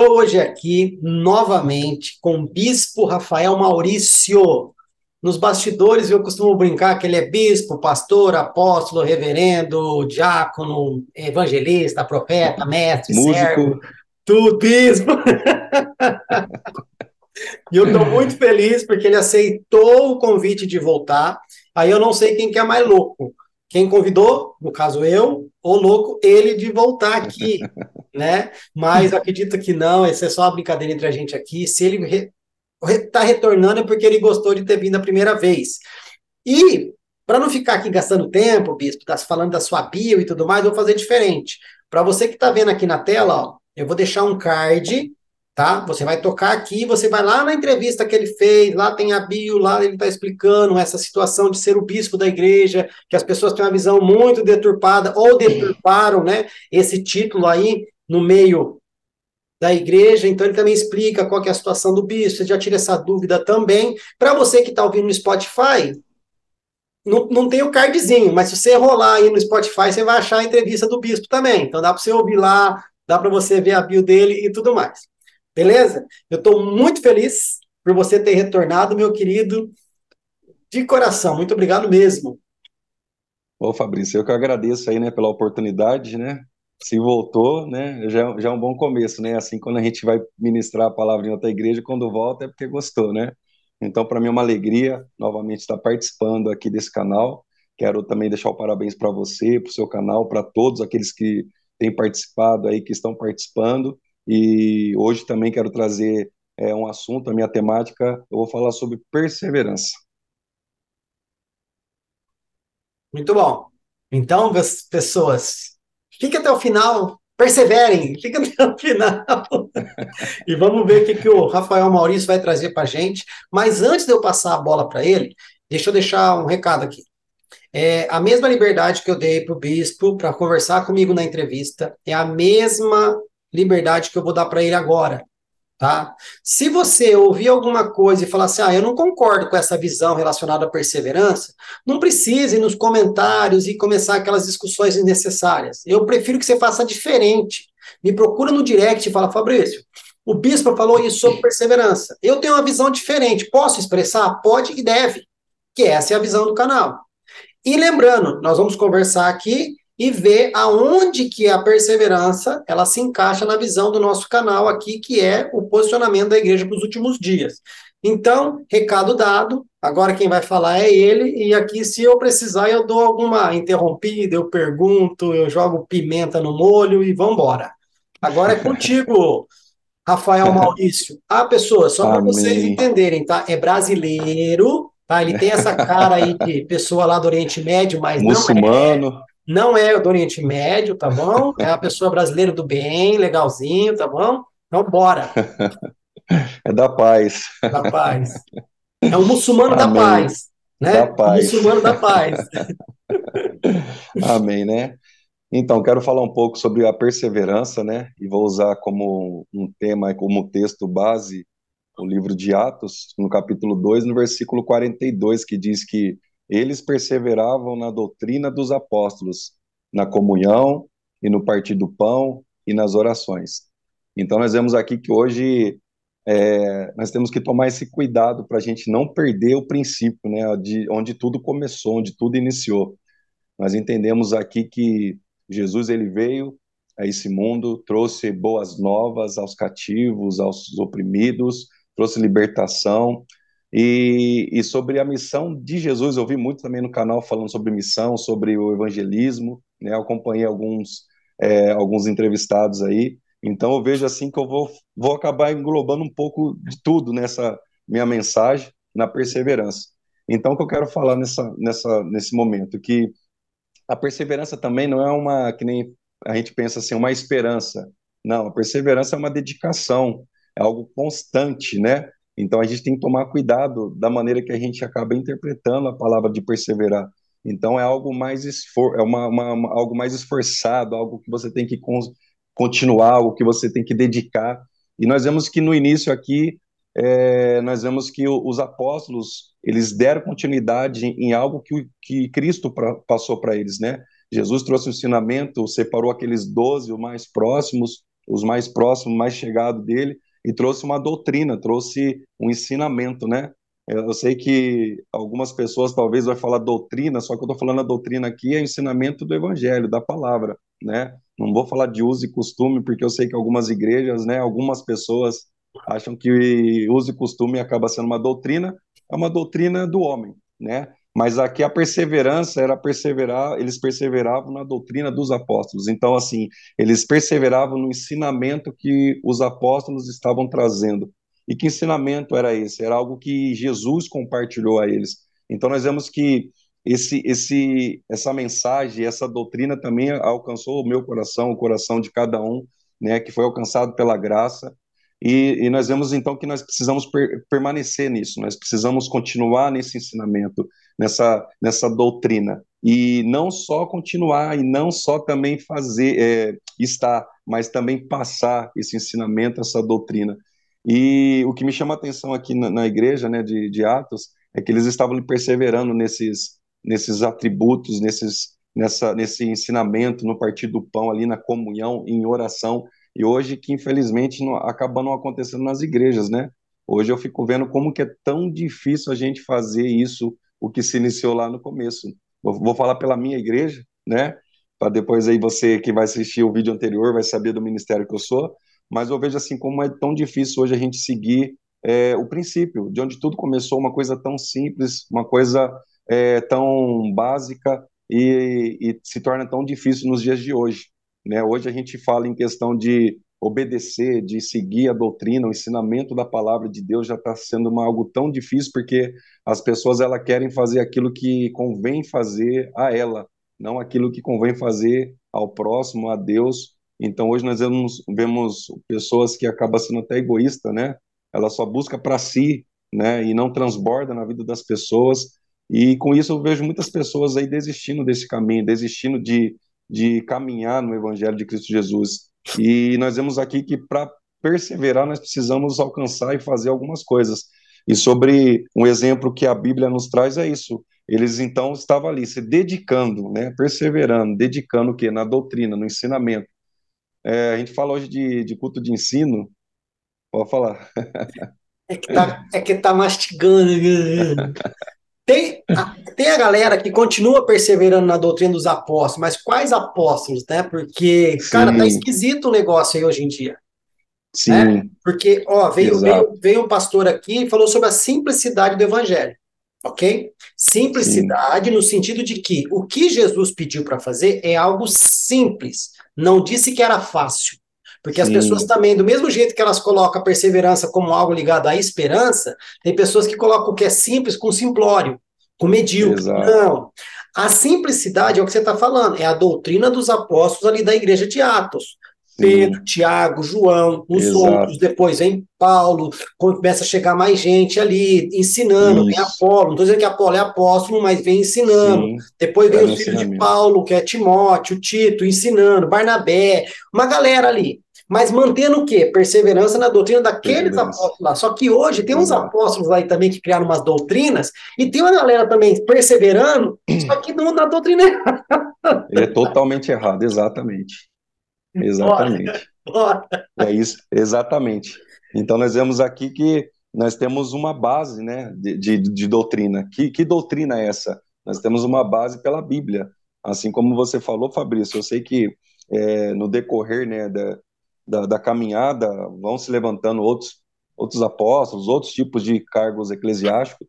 Estou hoje aqui novamente com o Bispo Rafael Maurício. Nos bastidores eu costumo brincar que ele é bispo, pastor, apóstolo, reverendo, diácono, evangelista, profeta, mestre, Músico. servo, tudo bispo. e eu estou muito feliz porque ele aceitou o convite de voltar. Aí eu não sei quem que é mais louco. Quem convidou, no caso eu, ou louco, ele de voltar aqui, né? Mas acredito que não, essa é só uma brincadeira entre a gente aqui. Se ele está re, retornando é porque ele gostou de ter vindo a primeira vez. E, para não ficar aqui gastando tempo, Bispo, tá falando da sua bio e tudo mais, eu vou fazer diferente. Para você que está vendo aqui na tela, ó, eu vou deixar um card tá? Você vai tocar aqui, você vai lá na entrevista que ele fez, lá tem a bio, lá ele está explicando essa situação de ser o bispo da igreja, que as pessoas têm uma visão muito deturpada, ou deturparam, né, esse título aí no meio da igreja, então ele também explica qual é a situação do bispo, você já tira essa dúvida também. Para você que está ouvindo no Spotify, não, não tem o cardzinho, mas se você rolar aí no Spotify, você vai achar a entrevista do bispo também. Então dá para você ouvir lá, dá para você ver a bio dele e tudo mais. Beleza? Eu estou muito feliz por você ter retornado, meu querido, de coração. Muito obrigado mesmo. Ô, Fabrício, eu que agradeço aí, né, pela oportunidade, né? Se voltou, né, já, já é um bom começo, né? Assim, quando a gente vai ministrar a palavra em outra igreja, quando volta é porque gostou, né? Então, para mim é uma alegria novamente estar participando aqui desse canal. Quero também deixar o parabéns para você, para o seu canal, para todos aqueles que têm participado aí, que estão participando. E hoje também quero trazer é, um assunto, a minha temática, eu vou falar sobre perseverança. Muito bom. Então, pessoas, fiquem até o final, perseverem, fiquem até o final. e vamos ver o que, que o Rafael Maurício vai trazer para a gente. Mas antes de eu passar a bola para ele, deixa eu deixar um recado aqui. É, a mesma liberdade que eu dei para o bispo para conversar comigo na entrevista é a mesma liberdade que eu vou dar para ele agora. Tá? Se você ouvir alguma coisa e falar assim, ah, eu não concordo com essa visão relacionada à perseverança, não precise ir nos comentários e começar aquelas discussões desnecessárias. Eu prefiro que você faça diferente. Me procura no direct e fala, Fabrício, O bispo falou isso sobre perseverança. Eu tenho uma visão diferente. Posso expressar? Pode e deve. Que essa é a visão do canal. E lembrando, nós vamos conversar aqui e ver aonde que a perseverança ela se encaixa na visão do nosso canal aqui, que é o posicionamento da igreja para os últimos dias. Então, recado dado, agora quem vai falar é ele, e aqui, se eu precisar, eu dou alguma interrompida, eu pergunto, eu jogo pimenta no molho e vamos embora. Agora é contigo, Rafael Maurício. Ah, pessoa, só para vocês entenderem, tá? É brasileiro, tá? Ele tem essa cara aí de pessoa lá do Oriente Médio, mas Muçulmano. não é. Não é do Oriente Médio, tá bom? É uma pessoa brasileira do bem, legalzinho, tá bom? Então, bora. É da paz. Da paz. É o muçulmano Amém. da paz. Né? Da paz. O muçulmano da paz. Amém, né? Então, quero falar um pouco sobre a perseverança, né? E vou usar como um tema, como texto base, o livro de Atos, no capítulo 2, no versículo 42, que diz que eles perseveravam na doutrina dos apóstolos, na comunhão e no partir do pão e nas orações. Então, nós vemos aqui que hoje é, nós temos que tomar esse cuidado para a gente não perder o princípio, né, de onde tudo começou, onde tudo iniciou. Nós entendemos aqui que Jesus ele veio a esse mundo, trouxe boas novas aos cativos, aos oprimidos, trouxe libertação, e, e, sobre a missão de Jesus, eu vi muito também no canal falando sobre missão, sobre o evangelismo, né? Eu acompanhei alguns, é, alguns entrevistados aí, então eu vejo assim que eu vou, vou acabar englobando um pouco de tudo nessa minha mensagem, na perseverança. Então, o que eu quero falar nessa, nessa, nesse momento, que a perseverança também não é uma, que nem a gente pensa assim, uma esperança. Não, a perseverança é uma dedicação, é algo constante, né? Então a gente tem que tomar cuidado da maneira que a gente acaba interpretando a palavra de perseverar. Então é algo mais esfor é uma, uma, uma, algo mais esforçado, algo que você tem que con continuar, algo que você tem que dedicar. E nós vemos que no início aqui é, nós vemos que os apóstolos eles deram continuidade em, algo que, que Cristo pra, passou para eles, né? Jesus trouxe o ensinamento, separou aqueles doze, os mais próximos, os mais próximos, mais chegados dele, e trouxe uma doutrina, trouxe um ensinamento, né? Eu sei que algumas pessoas talvez vão falar doutrina, só que eu estou falando a doutrina aqui é ensinamento do evangelho, da palavra, né? Não vou falar de uso e costume, porque eu sei que algumas igrejas, né, algumas pessoas acham que uso e costume acaba sendo uma doutrina, é uma doutrina do homem, né? Mas aqui a perseverança era perseverar, eles perseveravam na doutrina dos apóstolos. Então, assim, eles perseveravam no ensinamento que os apóstolos estavam trazendo. E que ensinamento era esse? Era algo que Jesus compartilhou a eles. Então, nós vemos que esse, esse, essa mensagem, essa doutrina também alcançou o meu coração, o coração de cada um, né, que foi alcançado pela graça. E, e, nós vemos então que nós precisamos per, permanecer nisso, nós precisamos continuar nesse ensinamento, nessa, nessa doutrina. E não só continuar, e não só também fazer, é, estar, mas também passar esse ensinamento, essa doutrina. E o que me chama a atenção aqui na, na igreja né, de, de Atos é que eles estavam perseverando nesses, nesses atributos, nesses, nessa, nesse ensinamento, no partir do pão, ali na comunhão, em oração e hoje que infelizmente não, acaba não acontecendo nas igrejas, né? Hoje eu fico vendo como que é tão difícil a gente fazer isso, o que se iniciou lá no começo. Vou, vou falar pela minha igreja, né? Para depois aí você que vai assistir o vídeo anterior vai saber do ministério que eu sou, mas eu vejo assim como é tão difícil hoje a gente seguir é, o princípio, de onde tudo começou, uma coisa tão simples, uma coisa é, tão básica e, e se torna tão difícil nos dias de hoje. Né? Hoje a gente fala em questão de obedecer, de seguir a doutrina, o ensinamento da palavra de Deus já está sendo uma, algo tão difícil porque as pessoas ela querem fazer aquilo que convém fazer a ela, não aquilo que convém fazer ao próximo, a Deus. Então hoje nós vemos, vemos pessoas que acabam sendo até egoísta, né? Ela só busca para si, né? E não transborda na vida das pessoas. E com isso eu vejo muitas pessoas aí desistindo desse caminho, desistindo de de caminhar no Evangelho de Cristo Jesus. E nós vemos aqui que para perseverar nós precisamos alcançar e fazer algumas coisas. E sobre um exemplo que a Bíblia nos traz é isso. Eles então estavam ali se dedicando, né, perseverando, dedicando o quê? Na doutrina, no ensinamento. É, a gente fala hoje de, de culto de ensino, Pode falar. É que tá, é que tá mastigando. Tem a, tem a galera que continua perseverando na doutrina dos apóstolos, mas quais apóstolos, né? Porque, Sim. cara, tá esquisito o negócio aí hoje em dia. Sim. Né? Porque, ó, veio, veio, veio um pastor aqui e falou sobre a simplicidade do evangelho. Ok? Simplicidade Sim. no sentido de que o que Jesus pediu para fazer é algo simples. Não disse que era fácil. Porque Sim. as pessoas também, do mesmo jeito que elas colocam a perseverança como algo ligado à esperança, tem pessoas que colocam o que é simples com simplório, com medíocre. Exato. Não. A simplicidade é o que você está falando, é a doutrina dos apóstolos ali da igreja de Atos. Pedro, Tiago, João, os Exato. outros, depois vem Paulo, começa a chegar mais gente ali, ensinando, Isso. vem Apolo, não estou dizendo que Apolo é apóstolo, mas vem ensinando. Sim, depois vem é os filhos de Paulo, que é Timóteo, Tito, ensinando, Barnabé, uma galera ali mas mantendo o quê? Perseverança na doutrina daqueles apóstolos lá. Só que hoje tem uns apóstolos aí também que criaram umas doutrinas, e tem uma galera também perseverando, só que não na doutrina errada. É totalmente errado, exatamente. Exatamente. Bora, bora. É isso, exatamente. Então nós vemos aqui que nós temos uma base né, de, de, de doutrina. Que, que doutrina é essa? Nós temos uma base pela Bíblia. Assim como você falou, Fabrício, eu sei que é, no decorrer né, da, da, da caminhada, vão se levantando outros, outros apóstolos, outros tipos de cargos eclesiásticos,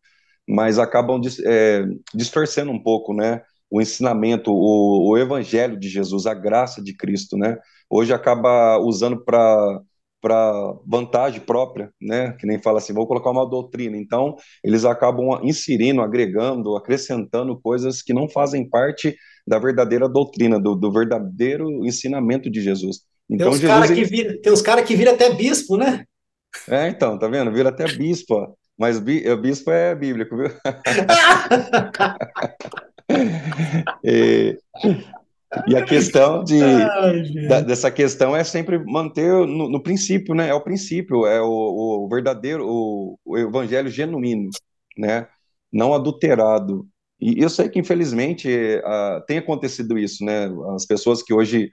mas acabam é, distorcendo um pouco, né? O ensinamento, o, o evangelho de Jesus, a graça de Cristo, né? Hoje acaba usando para para vantagem própria, né? Que nem fala assim, vou colocar uma doutrina. Então, eles acabam inserindo, agregando, acrescentando coisas que não fazem parte da verdadeira doutrina, do, do verdadeiro ensinamento de Jesus. Então, tem uns caras ele... que vira, uns cara que vira até bispo, né? É, então, tá vendo? Vira até bispo, mas bi, bispo é bíblico, viu? e, e, a questão de Ai, da, dessa questão é sempre manter no, no, princípio, né? É o princípio, é o, o verdadeiro, o, o, evangelho genuíno, né? Não adulterado. E eu sei que infelizmente uh, tem acontecido isso, né? As pessoas que hoje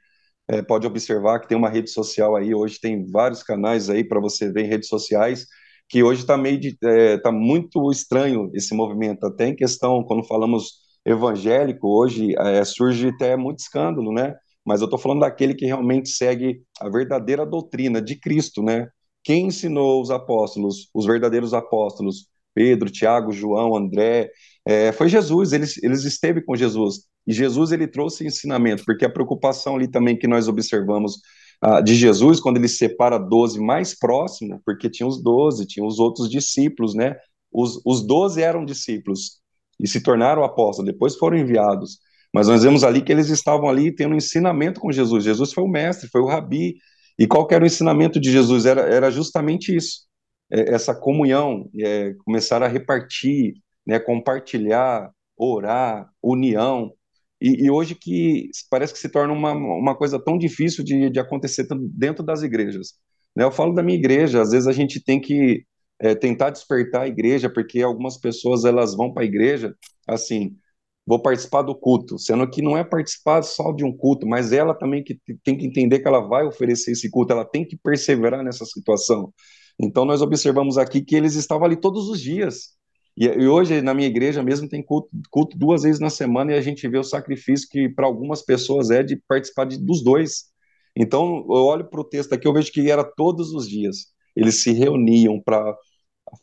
é, pode observar que tem uma rede social aí, hoje tem vários canais aí para você ver em redes sociais, que hoje está meio de, é, tá muito estranho esse movimento, até em questão, quando falamos evangélico, hoje é, surge até muito escândalo, né? Mas eu estou falando daquele que realmente segue a verdadeira doutrina de Cristo, né? Quem ensinou os apóstolos, os verdadeiros apóstolos, Pedro, Tiago, João, André, é, foi Jesus, eles, eles esteve com Jesus. E Jesus ele trouxe ensinamento, porque a preocupação ali também que nós observamos ah, de Jesus, quando ele separa 12 mais próximo, porque tinha os 12, tinha os outros discípulos, né? Os, os 12 eram discípulos e se tornaram apóstolos, depois foram enviados. Mas nós vemos ali que eles estavam ali tendo ensinamento com Jesus. Jesus foi o mestre, foi o rabi. E qual era o ensinamento de Jesus? Era, era justamente isso, é, essa comunhão, é, começar a repartir, né, compartilhar, orar, união. E, e, hoje que parece que se torna uma, uma coisa tão difícil de, de acontecer dentro das igrejas. Né? Eu falo da minha igreja, às vezes a gente tem que é, tentar despertar a igreja, porque algumas pessoas elas vão para a igreja assim, vou participar do culto, sendo que não é participar só de um culto, mas ela também que tem que entender que ela vai oferecer esse culto, ela tem que perseverar nessa situação. Então nós observamos aqui que eles estavam ali todos os dias, e, e, hoje, na minha igreja mesmo, tem culto, culto, duas vezes na semana e a gente vê o sacrifício que para algumas pessoas é de participar de, dos dois. Então, eu olho para o texto aqui, eu vejo que era todos os dias. Eles se reuniam para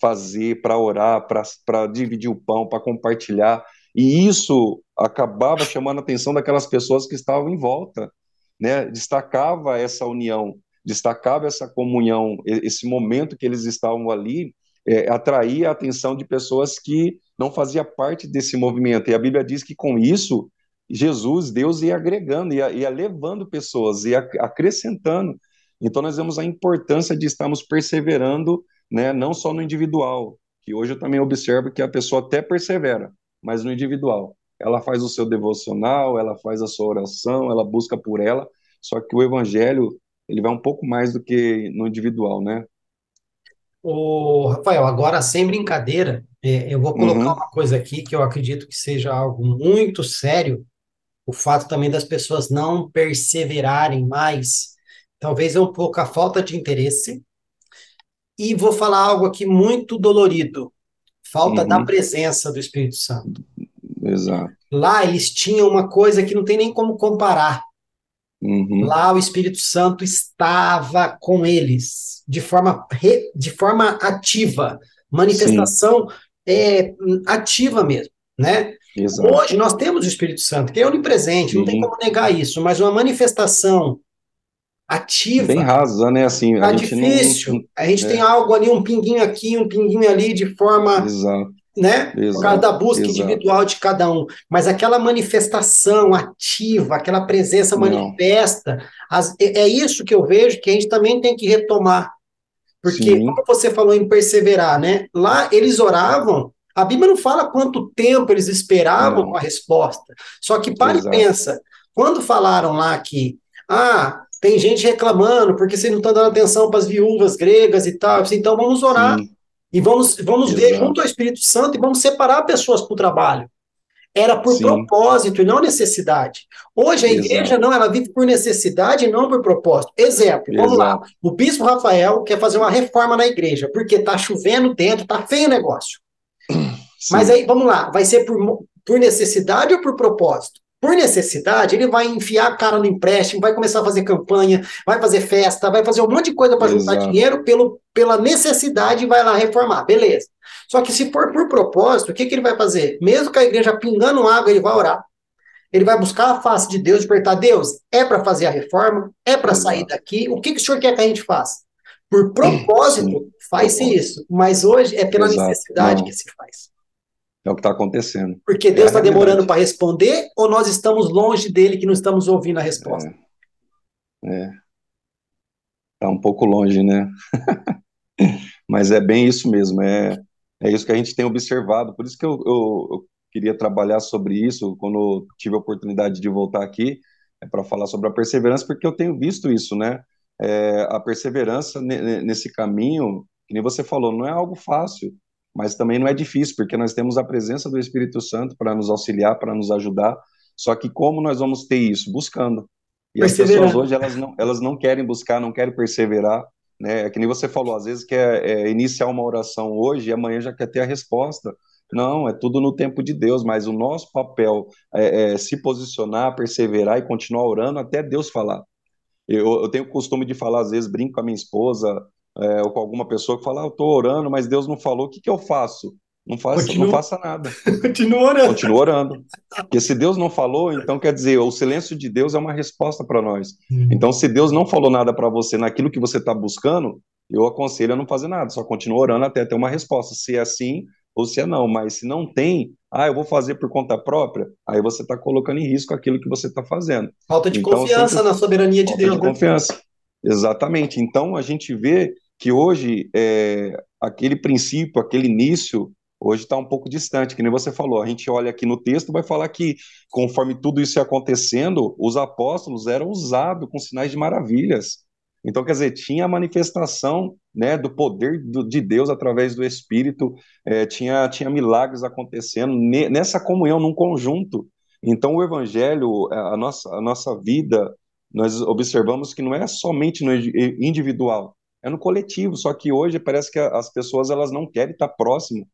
fazer, para orar, para dividir o pão, para compartilhar. E isso acabava chamando a atenção daquelas pessoas que estavam em volta. Né? Destacava essa união, destacava essa comunhão, esse momento que eles estavam ali é, atrair a atenção de pessoas que não faziam parte desse movimento. E a Bíblia diz que com isso, Jesus, Deus ia agregando, ia, ia levando pessoas, ia acrescentando. Então nós vemos a importância de estarmos perseverando, né, não só no individual, que hoje eu também observo que a pessoa até persevera, mas no individual. Ela faz o seu devocional, ela faz a sua oração, ela busca por ela, só que o evangelho, ele vai um pouco mais do que no individual, né? O Rafael, agora sem brincadeira, é, eu vou colocar uhum. uma coisa aqui que eu acredito que seja algo muito sério, o fato também das pessoas não perseverarem mais, talvez é um pouco a falta de interesse, E vou falar algo aqui muito dolorido. Falta uhum. da presença do Espírito Santo. Exato. Lá eles tinham uma coisa que não tem nem como comparar. Uhum. Lá o Espírito Santo estava com eles de forma, re, de forma ativa, manifestação é, ativa mesmo, né? Exato. Hoje nós temos o Espírito Santo, que é onipresente, uhum. não tem como negar isso, mas uma manifestação ativa. Bem rasa, né? Assim, tá a gente difícil. Não, a gente é. tem algo ali, um pinguinho aqui, um pinguinho ali, de forma. Exato. Né? Exato. Por causa da busca Exato. individual de cada um. Mas aquela manifestação ativa, aquela presença manifesta, as, é, é isso que eu vejo que a gente também tem que retomar. Porque, Sim. como você falou em perseverar, né? Lá eles oravam, a Bíblia não fala quanto tempo eles esperavam não. a resposta. Só que para Exato. e pensa, quando falaram lá que, ah, tem gente reclamando porque vocês não estão dando atenção para as viúvas gregas e tal. Então vamos orar Sim. E vamos, vamos ver junto ao Espírito Santo e vamos separar pessoas para o trabalho. Era por Sim. propósito e não necessidade. Hoje a Exato. igreja não, ela vive por necessidade e não por propósito. Exemplo, vamos Exato. lá. O bispo Rafael quer fazer uma reforma na igreja, porque está chovendo dentro, está feio o negócio. Sim. Mas aí, vamos lá, vai ser por, por necessidade ou por propósito? Por necessidade, ele vai enfiar a cara no empréstimo, vai começar a fazer campanha, vai fazer festa, vai fazer um monte de coisa para juntar dinheiro pelo, pela necessidade e vai lá reformar, beleza. Só que se for por propósito, o que, que ele vai fazer? Mesmo com a igreja pingando água, ele vai orar. Ele vai buscar a face de Deus e perguntar: Deus, é para fazer a reforma? É para sair daqui? O que, que o senhor quer que a gente faça? Por propósito, faz-se isso. Mas hoje é pela Exato. necessidade Não. que se faz. É o que está acontecendo. Porque Deus está é demorando para responder ou nós estamos longe dele que não estamos ouvindo a resposta? É. Está um pouco longe, né? Mas é bem isso mesmo. É, é isso que a gente tem observado. Por isso que eu, eu, eu queria trabalhar sobre isso quando tive a oportunidade de voltar aqui é para falar sobre a perseverança, porque eu tenho visto isso, né? É, a perseverança nesse caminho, que nem você falou, não é algo fácil mas também não é difícil, porque nós temos a presença do Espírito Santo para nos auxiliar, para nos ajudar. Só que como nós vamos ter isso? Buscando. E as pessoas hoje, elas não, elas não querem buscar, não querem perseverar. Né? É que nem você falou, às vezes quer é, iniciar uma oração hoje e amanhã já quer ter a resposta. Não, é tudo no tempo de Deus, mas o nosso papel é, é se posicionar, perseverar e continuar orando até Deus falar. Eu, eu tenho o costume de falar, às vezes, brinco com a minha esposa, é, ou com alguma pessoa que fala, ah, eu estou orando, mas Deus não falou, o que, que eu faço? Não faça, não faça nada. Continua orando. Continua orando. Porque se Deus não falou, então quer dizer, o silêncio de Deus é uma resposta para nós. Uhum. Então, se Deus não falou nada para você naquilo que você está buscando, eu aconselho a não fazer nada, só continua orando até ter uma resposta, se é assim ou se é não. Mas se não tem, ah, eu vou fazer por conta própria, aí você está colocando em risco aquilo que você está fazendo. Falta de então, confiança sempre... na soberania de Falta Deus. De né? confiança. Exatamente. Então, a gente vê que hoje é, aquele princípio, aquele início, hoje está um pouco distante, que nem você falou. A gente olha aqui no texto, vai falar que conforme tudo isso ia acontecendo, os apóstolos eram usados com sinais de maravilhas. Então, quer dizer, tinha a manifestação né, do poder do, de Deus através do Espírito, é, tinha, tinha milagres acontecendo ne, nessa comunhão, num conjunto. Então, o Evangelho, a nossa, a nossa vida, nós observamos que não é somente individual, é no coletivo, só que hoje parece que as pessoas elas não querem estar próximo.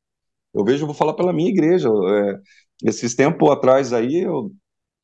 Eu vejo, eu vou falar pela minha igreja, é, esses tempos atrás aí, eu,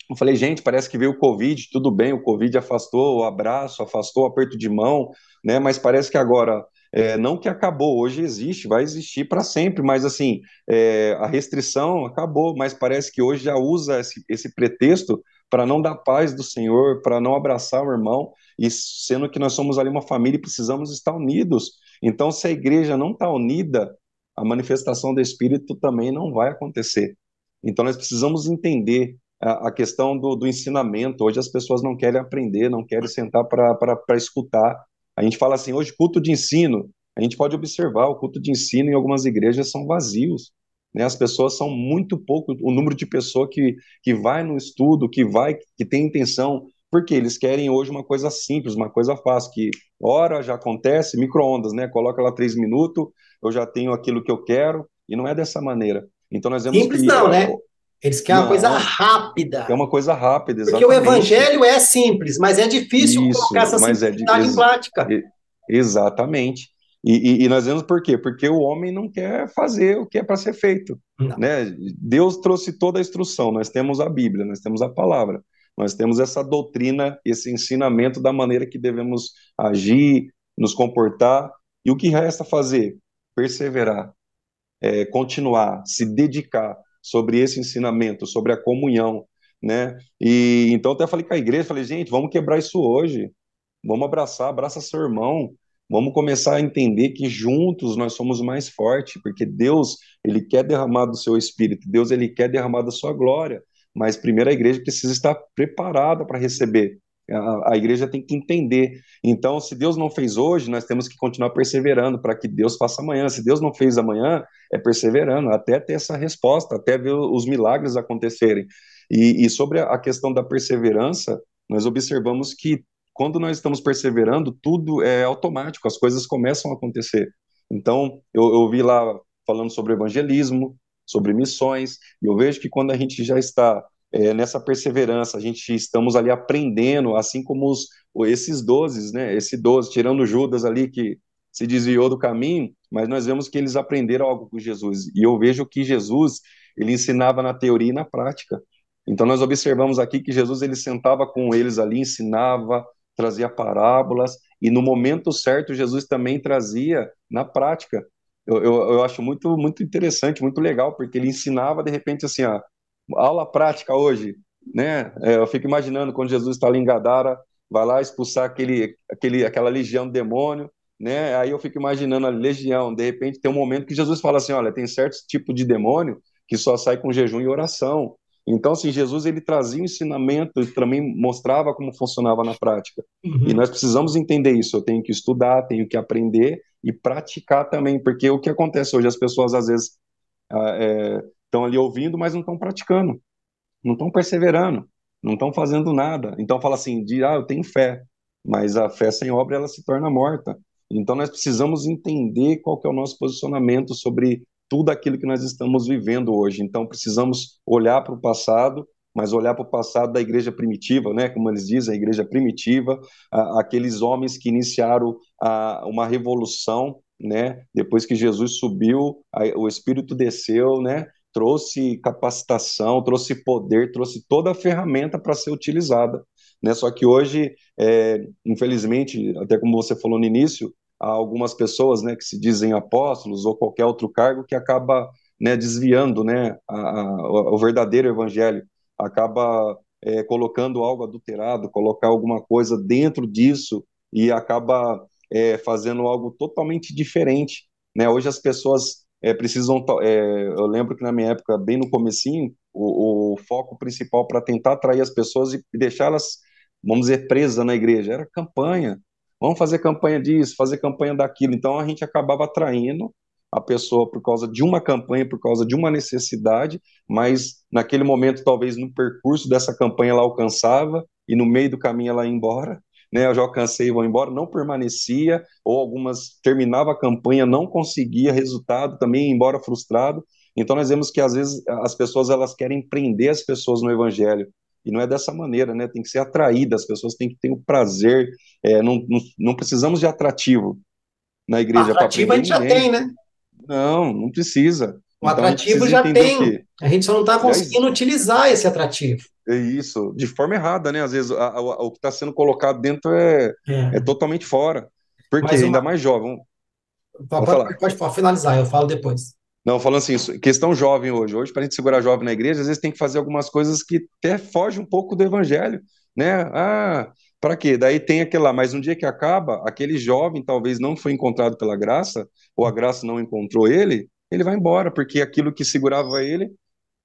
eu, falei, gente, parece que veio o Covid, tudo bem, o Covid afastou o abraço, afastou o aperto de mão, né, mas parece que agora, é, não que acabou, hoje existe, vai existir para sempre, mas assim, é, a restrição acabou, mas parece que hoje já usa esse, esse pretexto para não dar paz do Senhor, para não abraçar o irmão, e sendo que nós somos ali uma família e precisamos estar unidos. Então, se a igreja não está unida, a manifestação do Espírito também não vai acontecer. Então, nós precisamos entender a, a questão do, do, ensinamento. Hoje as pessoas não querem aprender, não querem sentar para escutar. A gente fala assim, hoje culto de ensino. A gente pode observar, o culto de ensino em algumas igrejas são vazios. Né? As pessoas são muito pouco, o número de pessoa que, que vai no estudo, que vai, que tem intenção porque eles querem hoje uma coisa simples, uma coisa fácil, que hora já acontece, micro-ondas, né? Coloca lá três minutos, eu já tenho aquilo que eu quero, e não é dessa maneira. Então nós vemos Simples que, não, né? Eles querem não, uma coisa rápida. É uma coisa rápida, exatamente. Porque o evangelho é simples, mas é difícil Isso, colocar essa simplicidade é, em prática. Exatamente. E, e, e, nós vemos por quê? Porque o homem não quer fazer o que é para ser feito. Né? Deus trouxe toda a instrução, nós temos a Bíblia, nós temos a palavra, nós temos essa doutrina, esse ensinamento da maneira que devemos agir, nos comportar, e o que resta fazer? Perseverar, é, continuar, se dedicar sobre esse ensinamento, sobre a comunhão, né? E então até falei com a igreja, falei, gente, vamos quebrar isso hoje, vamos abraçar, abraça seu irmão, vamos começar a entender que juntos nós somos mais fortes, porque Deus, ele quer derramar do seu espírito, Deus, ele quer derramar da sua glória, mas primeiro a igreja precisa estar preparada para receber. A, a, igreja tem que entender. Então, se Deus não fez hoje, nós temos que continuar perseverando para que Deus faça amanhã. Se Deus não fez amanhã, é perseverando até ter essa resposta, até ver os milagres acontecerem. E, e sobre a questão da perseverança, nós observamos que quando nós estamos perseverando, tudo é automático, as coisas começam a acontecer. Então, eu, eu vi lá falando sobre evangelismo, sobre missões, e eu vejo que quando a gente já está é, nessa perseverança, a gente estamos ali aprendendo, assim como os, esses dozes, né? Esse doze, tirando Judas ali que se desviou do caminho, mas nós vemos que eles aprenderam algo com Jesus. E eu vejo que Jesus, ele ensinava na teoria e na prática. Então nós observamos aqui que Jesus ele sentava com eles ali, ensinava, trazia parábolas, e no momento certo, Jesus também trazia na prática. Eu, eu, eu acho muito, muito interessante, muito legal, porque ele ensinava de repente assim, ó, aula prática hoje, né? É, eu fico imaginando quando Jesus está ali em Gadara, vai lá expulsar aquele, aquele, aquela legião de demônio, né? Aí eu fico imaginando a legião, de repente tem um momento que Jesus fala assim, olha, tem certo tipo de demônio que só sai com jejum e oração. Então, assim, Jesus ele trazia ensinamento e também mostrava como funcionava na prática. Uhum. E nós precisamos entender isso. Eu tenho que estudar, tenho que aprender e praticar também, porque o que acontece hoje, as pessoas às vezes estão é, ali ouvindo, mas não estão praticando, não estão perseverando, não estão fazendo nada. Então, fala assim, de, ah, eu tenho fé, mas a fé sem obra, ela se torna morta. Então, nós precisamos entender qual que é o nosso posicionamento sobre tudo aquilo que nós estamos vivendo hoje. Então, precisamos olhar para o passado, mas olhar para o passado da igreja primitiva, né? Como eles dizem, a igreja primitiva, a, aqueles homens que iniciaram a, uma revolução, né? Depois que Jesus subiu, a, o Espírito desceu, né? Trouxe capacitação, trouxe poder, trouxe toda a ferramenta para ser utilizada. Né? Só que hoje, é, infelizmente, até como você falou no início, a algumas pessoas, né, que se dizem apóstolos ou qualquer outro cargo que acaba, né, desviando, né, a, a, o verdadeiro evangelho, acaba é, colocando algo adulterado, colocar alguma coisa dentro disso e acaba é, fazendo algo totalmente diferente, né? Hoje as pessoas é, precisam, é, eu lembro que na minha época, bem no comecinho, o, o foco principal para tentar atrair as pessoas e deixá-las, vamos dizer, presas na igreja era campanha, vamos fazer campanha disso, fazer campanha daquilo. Então a gente acabava atraindo a pessoa por causa de uma campanha, por causa de uma necessidade, mas naquele momento, talvez no percurso dessa campanha ela alcançava e no meio do caminho ela ia embora. Né, eu já alcancei e vou embora, não permanecia, ou algumas terminava a campanha, não conseguia resultado, também ia embora frustrado. Então nós vemos que às vezes as pessoas elas querem prender as pessoas no evangelho, e não é dessa maneira, né? Tem que ser atraída, as pessoas têm que ter o prazer. É, não, não, não, precisamos de atrativo na igreja. Atrativo a gente ninguém. já tem, né? Não, não precisa. O então, atrativo já tem. A gente só não está conseguindo é utilizar esse atrativo. É isso, de forma errada, né? Às vezes a, a, o que está sendo colocado dentro é, é. é totalmente fora. Porque uma... ainda mais jovem. Pode, pode, pode, finalizar, eu falo depois. Não, falando assim, questão jovem hoje. Hoje, para a gente segurar jovem na igreja, às vezes tem que fazer algumas coisas que até fogem um pouco do evangelho, né? Ah, para quê? Daí tem aquele lá, mas um dia que acaba, aquele jovem talvez não foi encontrado pela graça, ou a graça não encontrou ele, ele vai embora, porque aquilo que segurava ele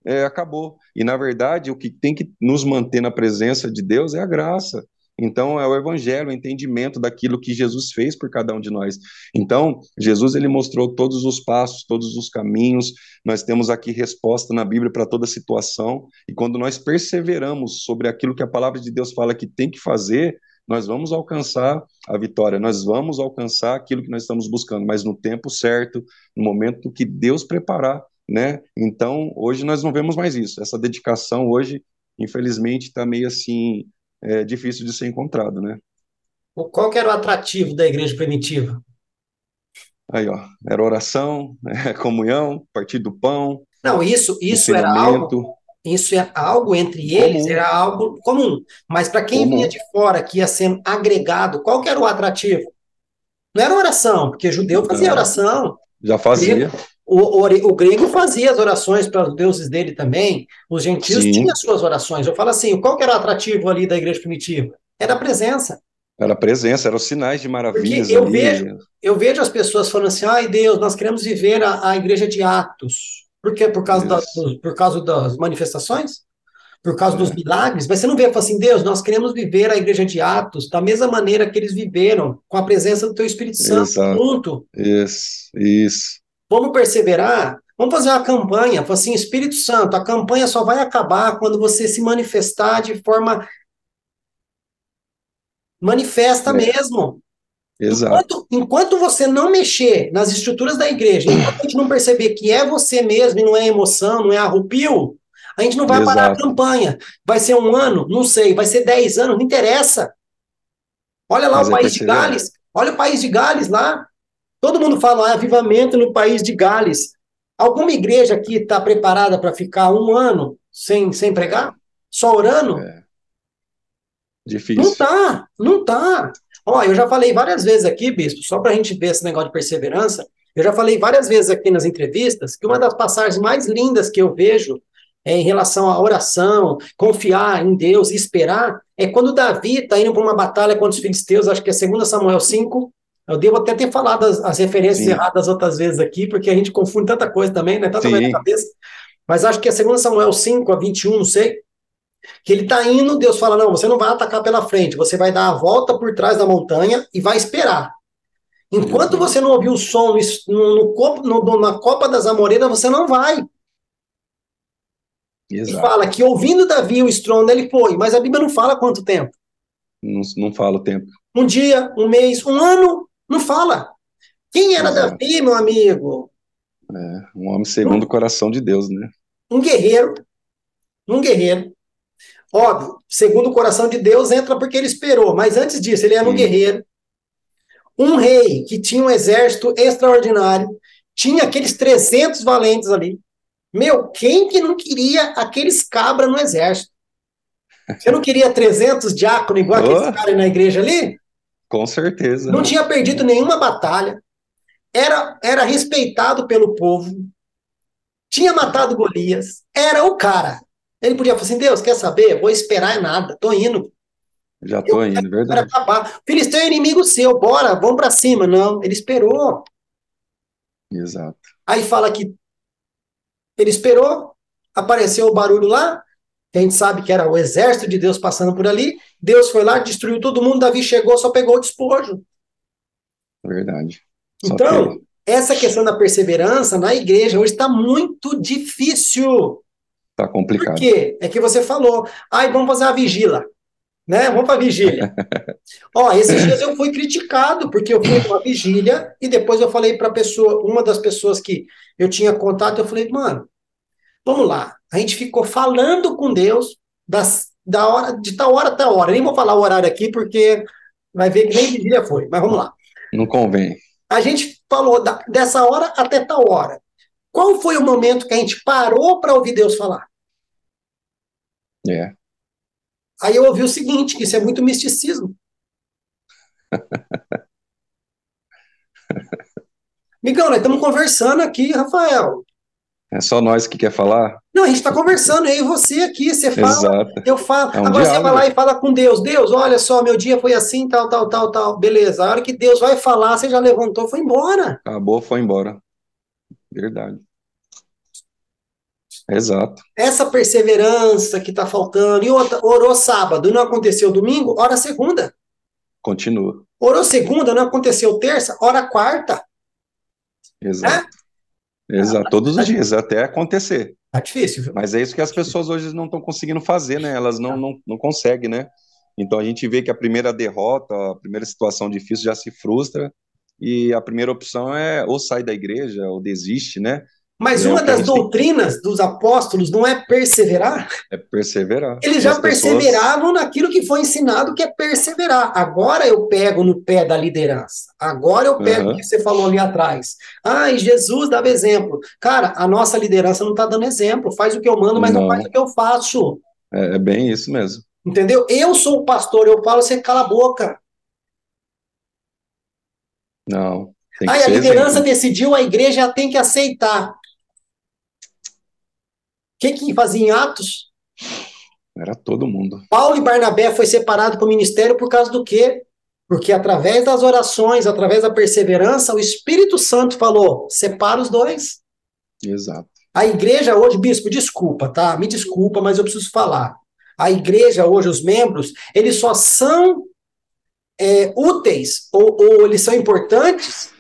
é, acabou. E, na verdade, o que tem que nos manter na presença de Deus é a graça. Então, é o evangelho, o entendimento daquilo que Jesus fez por cada um de nós. Então, Jesus ele mostrou todos os passos, todos os caminhos. Nós temos aqui resposta na Bíblia para toda situação. E quando nós perseveramos sobre aquilo que a palavra de Deus fala que tem que fazer, nós vamos alcançar a vitória, nós vamos alcançar aquilo que nós estamos buscando, mas no tempo certo, no momento que Deus preparar, né? Então, hoje nós não vemos mais isso. Essa dedicação hoje, infelizmente, está meio assim é difícil de ser encontrado, né? Qual que era o atrativo da igreja primitiva? Aí, ó, era oração, é, comunhão, partir do pão. Não, isso, isso era algo, isso é algo entre eles, comum. era algo comum. Mas para quem comum. vinha de fora, que ia sendo agregado, qual que era o atrativo? Não era oração, porque judeu fazia oração. Já fazia. O, o, o, grego fazia as orações para os deuses dele também. Os gentios Sim. tinham suas orações. Eu falo assim, qual que era o atrativo ali da igreja primitiva? Era a presença. Era a presença, eram os sinais de maravilhas. Porque eu ali. vejo, eu vejo as pessoas falando assim, ai Deus, nós queremos viver a, a igreja de Atos. Por quê? Por causa, da, por causa das manifestações? Por causa é. dos milagres? Mas você não vê assim, Deus, nós queremos viver a igreja de Atos da mesma maneira que eles viveram, com a presença do teu Espírito Santo Exato. junto. Isso, isso. Vamos perseverar? Vamos fazer uma campanha. Assim, Espírito Santo, a campanha só vai acabar quando você se manifestar de forma manifesta é. mesmo. Exato. Enquanto, enquanto, você não mexer nas estruturas da igreja, enquanto a gente não perceber que é você mesmo e não é emoção, não é arrupio, a gente não vai Exato. parar a campanha. Vai ser um ano? Não sei. Vai ser dez anos? Não interessa. Olha lá Mas o é país de Gales. Olha o país de Gales lá. Todo mundo fala ah, avivamento no país de Gales. Alguma igreja aqui está preparada para ficar um ano sem, sem pregar? Só orando? É. Difícil. Não tá, não tá. Ó, eu já falei várias vezes aqui, bispo, só para a gente ver esse negócio de perseverança, eu já falei várias vezes aqui nas entrevistas que uma das passagens mais lindas que eu vejo é, em relação à oração, confiar em Deus e esperar, é quando Davi está indo para uma batalha contra os filisteus, acho que é 2 Samuel 5. Eu devo até ter falado as, as referências Sim. erradas outras vezes aqui, porque a gente confunde tanta coisa também, né? Tanta coisa na cabeça. Mas acho que é 2 Samuel 5 a 21, não sei. Que ele está indo, Deus fala: não, você não vai atacar pela frente, você vai dar a volta por trás da montanha e vai esperar. Enquanto você não ouvir o som no, no, no, na copa das amoreiras, você não vai. Exato. E fala que ouvindo Davi o estrondo, ele foi, mas a Bíblia não fala quanto tempo. Não, não fala o tempo. Um dia, um mês, um ano, não fala. Quem era Exato. Davi, meu amigo? É, um homem segundo um, o coração de Deus, né? Um guerreiro. Um guerreiro. Óbvio, segundo o coração de Deus, entra porque ele esperou, mas antes disso, ele era um guerreiro. Um rei que tinha um exército extraordinário, tinha aqueles 300 valentes ali. Meu, quem que não queria aqueles cabra no exército? Você não queria 300 diáconos igual oh, aqueles caras na igreja ali? Com certeza. Não tinha perdido nenhuma batalha. Era, era respeitado pelo povo. Tinha matado Golias. Era o cara. Ele podia falar assim: Deus, quer saber? Vou esperar é nada. Tô indo. Já tô eu, indo, verdade. Acabar. Filisteu é inimigo seu, bora, vamos para cima. Não, ele esperou. Exato. Aí fala que ele esperou, apareceu o barulho lá, a gente sabe que era o exército de Deus passando por ali. Deus foi lá, destruiu todo mundo. Davi chegou, só pegou o despojo. Verdade. Só então, essa questão da perseverança na igreja hoje está muito difícil. Está complicado. Por quê? É que você falou, ai, vamos fazer a vigília. Né? Vamos para a vigília. Ó, esses dias eu fui criticado, porque eu fui para uma vigília e depois eu falei para pessoa, uma das pessoas que eu tinha contato, eu falei, mano, vamos lá. A gente ficou falando com Deus das, da hora, de tal hora até hora. Nem vou falar o horário aqui, porque vai ver que nem vigília foi, mas vamos lá. Não convém. A gente falou da, dessa hora até tal hora. Qual foi o momento que a gente parou para ouvir Deus falar? É. Aí eu ouvi o seguinte, que isso é muito misticismo. Migão, nós estamos conversando aqui, Rafael. É só nós que quer falar? Não, a gente está conversando, eu e você aqui, você fala, Exato. eu falo. É um Agora diálogo. você vai lá e fala com Deus. Deus, olha só, meu dia foi assim, tal, tal, tal, tal. Beleza. A hora que Deus vai falar, você já levantou, foi embora. Acabou, foi embora. Verdade. Exato. Essa perseverança que está faltando. E outra, orou sábado, não aconteceu domingo, ora segunda. Continua. Orou segunda, não aconteceu terça, ora quarta. Exato. É? Exato, todos os dias, até acontecer. Tá difícil, viu? Mas é isso que as pessoas hoje não estão conseguindo fazer, né? Elas não, não, não conseguem, né? Então a gente vê que a primeira derrota, a primeira situação difícil já se frustra, e a primeira opção é ou sai da igreja, ou desiste, né? Mas é uma das doutrinas tem... dos apóstolos não é perseverar? É perseverar. Eles já perseveravam pessoas... naquilo que foi ensinado, que é perseverar. Agora eu pego no pé da liderança. Agora eu pego uhum. o que você falou ali atrás. Ah, e Jesus dava exemplo. Cara, a nossa liderança não está dando exemplo. Faz o que eu mando, mas não, não faz o que eu faço. É, é bem isso mesmo. Entendeu? Eu sou o pastor, eu falo, você cala a boca. Não. Aí a liderança exemplo. decidiu, a igreja tem que aceitar que que fazia em Atos? Era todo mundo. Paulo e Barnabé foi separado para o ministério por causa do quê? Porque através das orações, através da perseverança, o Espírito Santo falou: separa os dois. Exato. A igreja hoje, bispo, desculpa, tá? Me desculpa, mas eu preciso falar. A igreja hoje, os membros, eles só são é, úteis ou, ou, eles são importantes.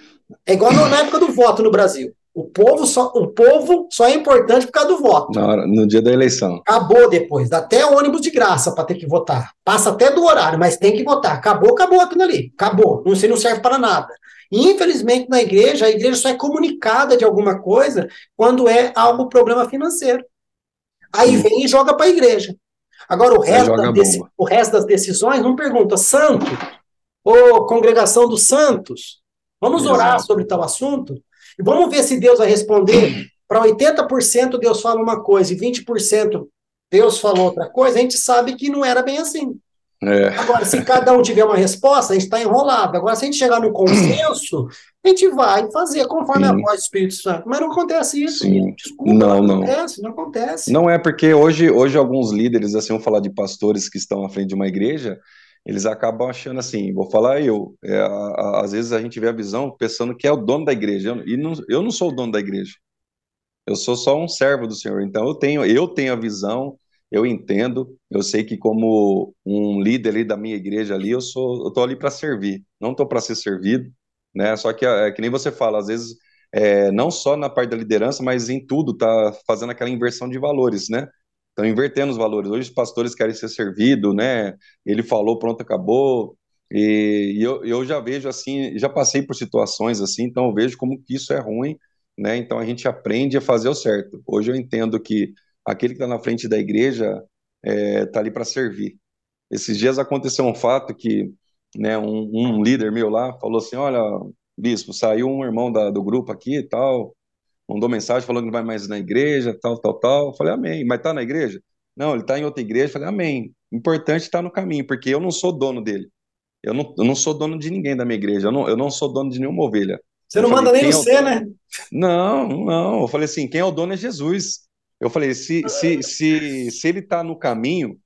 É igual na época do voto no Brasil. O povo, só, o povo só é importante por causa do voto. Hora, no dia da eleição. Acabou depois. Dá até ônibus de graça para ter que votar. Passa até do horário, mas tem que votar. Acabou, acabou aquilo ali. Acabou. Não, não serve para nada. E, infelizmente, na igreja, a igreja só é comunicada de alguma coisa quando é algum problema financeiro. Aí Sim. vem e joga para a igreja. Agora, o resto, das o resto das decisões não pergunta, santo, ou congregação dos santos, vamos Exato. orar sobre tal assunto? E vamos ver se Deus vai responder. Para 80% Deus fala uma coisa e 20% Deus falou outra coisa, a gente sabe que não era bem assim. É. Agora, se cada um tiver uma resposta, a gente está enrolado. Agora, se a gente chegar no consenso, a gente vai fazer conforme Sim. a voz do Espírito Santo. Mas não acontece isso. Sim. Desculpa, não, não, não acontece, não acontece. Não é porque hoje, hoje alguns líderes, assim, vamos falar de pastores que estão à frente de uma igreja, eles acabam achando assim, vou falar eu, é, a, a, às vezes a gente vê a visão pensando que é o dono da igreja, eu, e não, eu não sou o dono da igreja, eu sou só um servo do Senhor, então eu tenho, eu tenho a visão, eu entendo, eu sei que como um líder ali da minha igreja ali, eu sou, eu tô ali para servir, não estou para ser servido, né, só que é, que nem você fala, às vezes, é, não só na parte da liderança, mas em tudo, tá fazendo aquela inversão de valores, né, Estão invertendo os valores. Hoje os pastores querem ser servidos, né? Ele falou, pronto, acabou. E, e eu, eu já vejo assim, já passei por situações assim, então eu vejo como que isso é ruim, né? Então a gente aprende a fazer o certo. Hoje eu entendo que aquele que está na frente da igreja está é, tá ali para servir. Esses dias aconteceu um fato que né, um, um, líder meu lá falou assim: Olha, bispo, saiu um irmão da, do grupo aqui e tal, mandou mensagem falando que não vai mais na igreja, tal, tal, tal. Eu falei, amém. Mas tá na igreja? Não, ele tá em outra igreja. Eu falei, amém. Importante estar tá no caminho, porque eu não sou dono dele. Eu não, eu não sou dono de ninguém da minha igreja. Eu não, eu não sou dono de nenhuma ovelha. Você não falei, manda nem você, é o... né? Não, não. Eu falei assim, quem é o dono é Jesus. Eu falei, se, se, se, se ele está no caminho,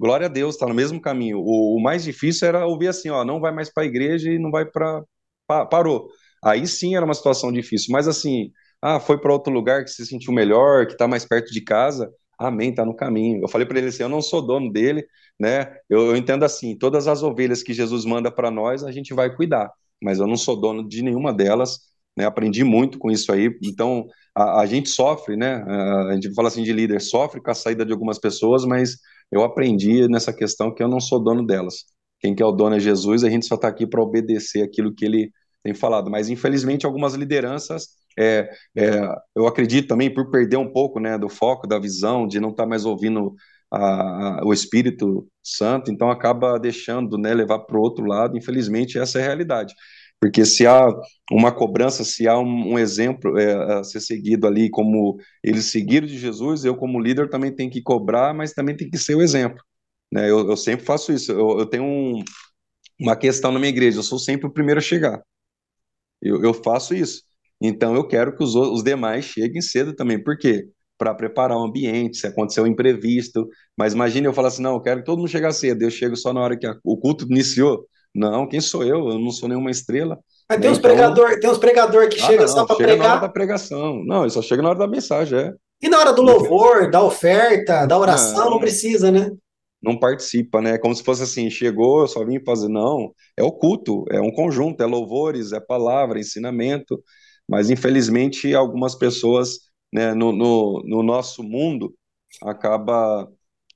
glória a Deus, está no mesmo caminho. O, o, mais difícil era ouvir assim, ó, não vai mais para a igreja e não vai para... Pa, parou. Aí sim era uma situação difícil. Mas assim, ah, foi para outro lugar que se sentiu melhor, que está mais perto de casa. Amém, está no caminho. Eu falei para ele assim: eu não sou dono dele, né? Eu, eu entendo assim: todas as ovelhas que Jesus manda para nós, a gente vai cuidar, mas eu não sou dono de nenhuma delas. Né, aprendi muito com isso aí. Então, a, a, gente sofre, né? A gente fala assim de líder, sofre com a saída de algumas pessoas, mas eu aprendi nessa questão que eu não sou dono delas. Quem que é o dono é Jesus, a gente só está aqui para obedecer aquilo que ele tem falado. Mas, infelizmente, algumas lideranças é, é, eu acredito também por perder um pouco né, do foco, da visão, de não estar tá mais ouvindo a, a, o Espírito Santo, então acaba deixando né, levar para o outro lado. Infelizmente, essa é a realidade. Porque se há uma cobrança, se há um, um exemplo é, a ser seguido ali, como eles seguiram de Jesus, eu, como líder, também tenho que cobrar, mas também tem que ser o exemplo. Né? Eu, eu sempre faço isso. Eu, eu tenho um, uma questão na minha igreja, eu sou sempre o primeiro a chegar. Eu, eu faço isso. Então eu quero que os, os demais cheguem cedo também. Por quê? Para preparar o ambiente, se acontecer um imprevisto. Mas imagine eu falar assim: não, eu quero que todo mundo chegue cedo, eu chego só na hora que a, o culto iniciou. Não, quem sou eu? Eu não sou nenhuma estrela. Mas tem uns então... pregador, tem uns pregador que ah, chega não, só para pregar. na hora da pregação. Não, ele só chega na hora da mensagem, é. E na hora do louvor, da oferta, da oração, não, não precisa, né? Não participa, né? Como se fosse assim, chegou, eu só vim fazer. Não, é o culto, é um conjunto, é louvores, é palavra, ensinamento. Mas, infelizmente, algumas pessoas né, no, no, no, nosso mundo acaba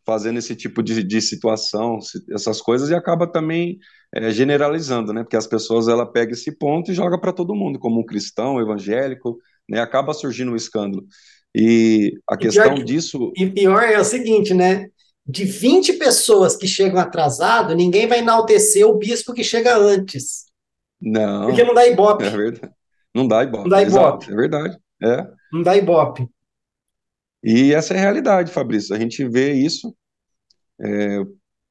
fazendo esse tipo de, de situação, essas coisas, e acaba também é, generalizando, né? Porque as pessoas ela pega esse ponto e joga para todo mundo, como um cristão, evangélico, né? Acaba surgindo um escândalo. E a e questão que, disso. E pior é o seguinte, né? De 20 pessoas que chegam atrasado, ninguém vai enaltecer o bispo que chega antes. Não. Porque não dá ibope. É verdade. Não dá ibope. Não dá ibope. Exato, é verdade. É. Não dá ibope. E essa é a realidade, Fabrício. A gente vê isso. É,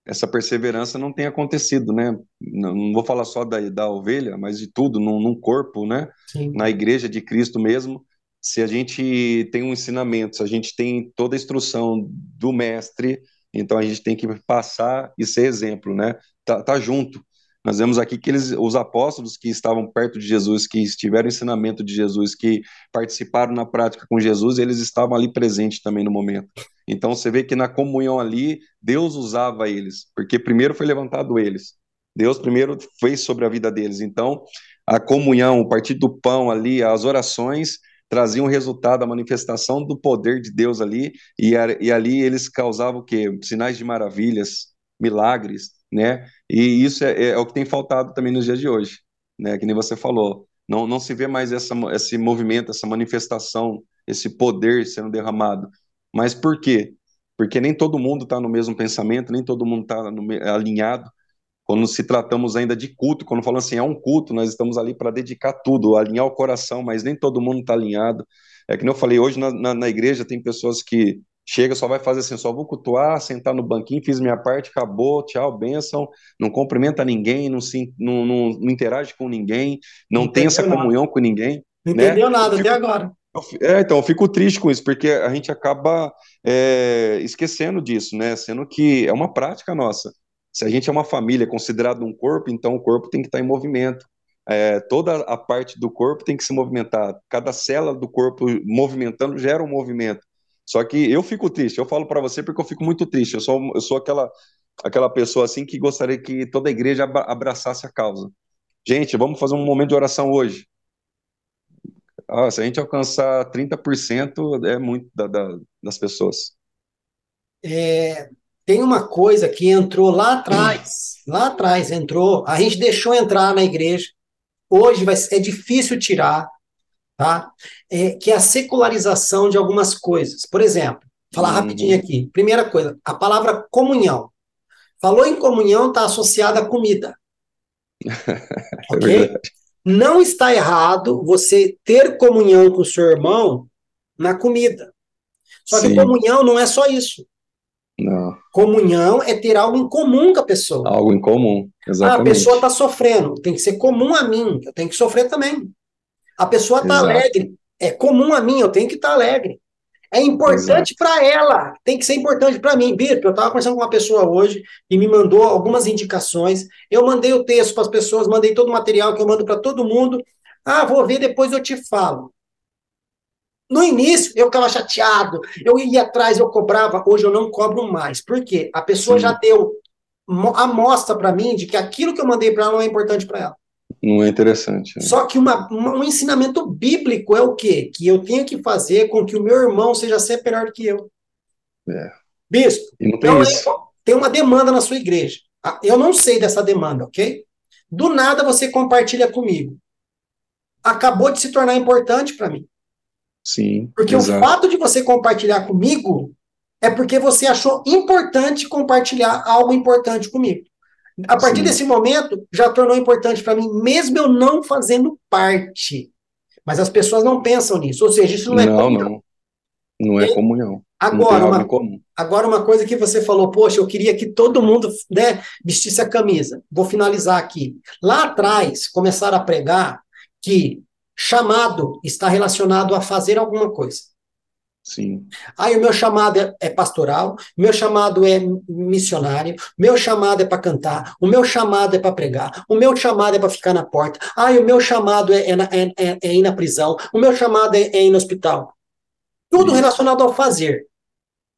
essa perseverança não tem acontecido, né? Não, não, vou falar só da, da ovelha, mas de tudo, num, num corpo, né? Sim. Na igreja de Cristo mesmo. Se a gente tem um ensinamento, se a gente tem toda a instrução do mestre, então a gente tem que passar e ser exemplo, né? Tá, tá junto. Nós vemos aqui que eles, os apóstolos que estavam perto de Jesus, que estiveram ensinamento de Jesus, que participaram na prática com Jesus, eles estavam ali presentes também no momento. Então você vê que na comunhão ali, Deus usava eles, porque primeiro foi levantado eles. Deus primeiro fez sobre a vida deles. Então, a comunhão, o partir do pão ali, as orações traziam resultado, a manifestação do poder de Deus ali, e, e ali eles causavam o quê? Sinais de maravilhas, milagres, né? E isso é, é, o que tem faltado também nos dias de hoje, né? Que nem você falou. Não, não se vê mais essa, esse movimento, essa manifestação, esse poder sendo derramado. Mas por quê? Porque nem todo mundo está no mesmo pensamento, nem todo mundo está alinhado. Quando se tratamos ainda de culto, quando falamos assim, é um culto, nós estamos ali para dedicar tudo, alinhar o coração, mas nem todo mundo está alinhado. É que nem eu falei, hoje na, na, na igreja tem pessoas que chega, só vai fazer assim, só vou cultuar, sentar no banquinho, fiz minha parte, acabou, tchau, bênção, não cumprimenta ninguém, não, se, não, não, não interage com ninguém, não, não tem essa nada. comunhão com ninguém. Não né? entendeu nada fico, até agora. é, então, eu fico triste com isso, porque a gente acaba é, esquecendo disso, né, sendo que é uma prática nossa. Se a gente é uma família, considerado um corpo, então o corpo tem que estar em movimento. É, toda a parte do corpo tem que se movimentar. Cada célula do corpo movimentando gera um movimento. Só que eu fico triste, eu falo para você porque eu fico muito triste. Eu sou, eu sou aquela, aquela pessoa assim que gostaria que toda a igreja abraçasse a causa. Gente, vamos fazer um momento de oração hoje. Ah, se a gente alcançar 30%, é muito da, da, das pessoas. É, tem uma coisa que entrou lá atrás, lá atrás entrou, a gente deixou entrar na igreja, hoje vai, é difícil tirar, tá? É, que é a secularização de algumas coisas. Por exemplo, falar uhum. rapidinho aqui. Primeira coisa, a palavra comunhão. Falou em comunhão, está associada à comida. é ok? Verdade. Não está errado você ter comunhão com o seu irmão na comida. Só Sim. que comunhão não é só isso. Não. Comunhão é ter algo em comum com a pessoa. Algo em comum, exatamente. Ah, a pessoa está sofrendo, tem que ser comum a mim, eu tenho que sofrer também. A pessoa está alegre. É comum a mim, eu tenho que estar tá alegre. É importante para ela, tem que ser importante para mim. Birpe, eu estava conversando com uma pessoa hoje e me mandou algumas indicações. Eu mandei o texto para as pessoas, mandei todo o material que eu mando para todo mundo. Ah, vou ver, depois eu te falo. No início, eu ficava chateado, eu ia atrás, eu cobrava. Hoje eu não cobro mais. Por quê? A pessoa Sim. já deu a mostra para mim de que aquilo que eu mandei para ela não é importante para ela. Não é interessante. Né? Só que uma, uma, um ensinamento bíblico é o quê? Que eu tenho que fazer com que o meu irmão seja sempre melhor do que eu. É. Bispo, e não tem, então, isso. tem uma demanda na sua igreja. Ah, eu não sei dessa demanda, ok? Do nada você compartilha comigo. Acabou de se tornar importante para mim. Sim. Porque exato. o fato de você compartilhar comigo é porque você achou importante compartilhar algo importante comigo. A partir Sim. desse momento, já tornou importante para mim, mesmo eu não fazendo parte. Mas as pessoas não pensam nisso. Ou seja, isso não, é não comunhão. Não, não é comunhão. Agora, uma, agora, uma coisa que você falou, poxa, eu queria que todo mundo né, vestisse a camisa. Vou finalizar aqui. Lá atrás, começaram a pregar que chamado está relacionado a fazer alguma coisa. Sim. Aí o meu chamado é, é pastoral, meu chamado é missionário, meu chamado é para cantar, o meu chamado é para pregar, o meu chamado é para ficar na porta, aí o meu chamado é, é, é, é, ir na prisão, o meu chamado é, é ir no hospital. Tudo Isso. relacionado ao fazer.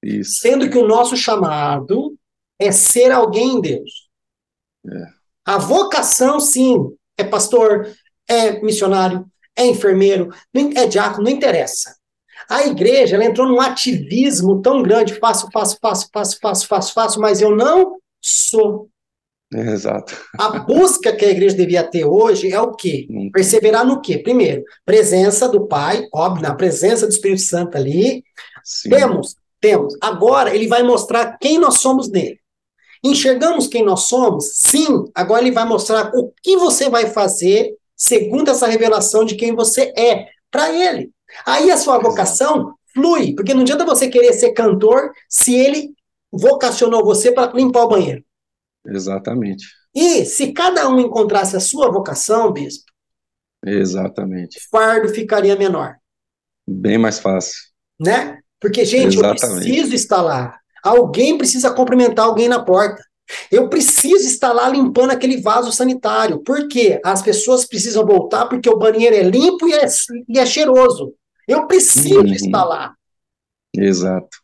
Isso. Sendo que o nosso chamado é ser alguém em Deus. É. A vocação, sim, é pastor, é missionário, é enfermeiro, é diácono, não interessa. A igreja ela entrou num ativismo tão grande, faço, faço, faço, faço, faço, faço, faço, mas eu não sou. Exato. A busca que a igreja devia ter hoje é o quê? Perseverar no quê? Primeiro, presença do Pai, óbvio, na presença do Espírito Santo ali. Sim. Temos, temos. Agora ele vai mostrar quem nós somos nele. Enxergamos quem nós somos? Sim. Agora ele vai mostrar o que você vai fazer segundo essa revelação de quem você é para ele. Aí a sua vocação flui, porque não adianta você querer ser cantor se ele vocacionou você para limpar o banheiro. Exatamente. E se cada um encontrasse a sua vocação, bispo, Exatamente. o fardo ficaria menor, Bem mais fácil. né? Porque, gente, eu Exatamente. preciso estar lá. Alguém precisa cumprimentar alguém na porta. Eu preciso estar lá limpando aquele vaso sanitário. Por quê? As pessoas precisam voltar porque o banheiro é limpo e é, e é cheiroso. Eu preciso Uhum. estar lá. Exato.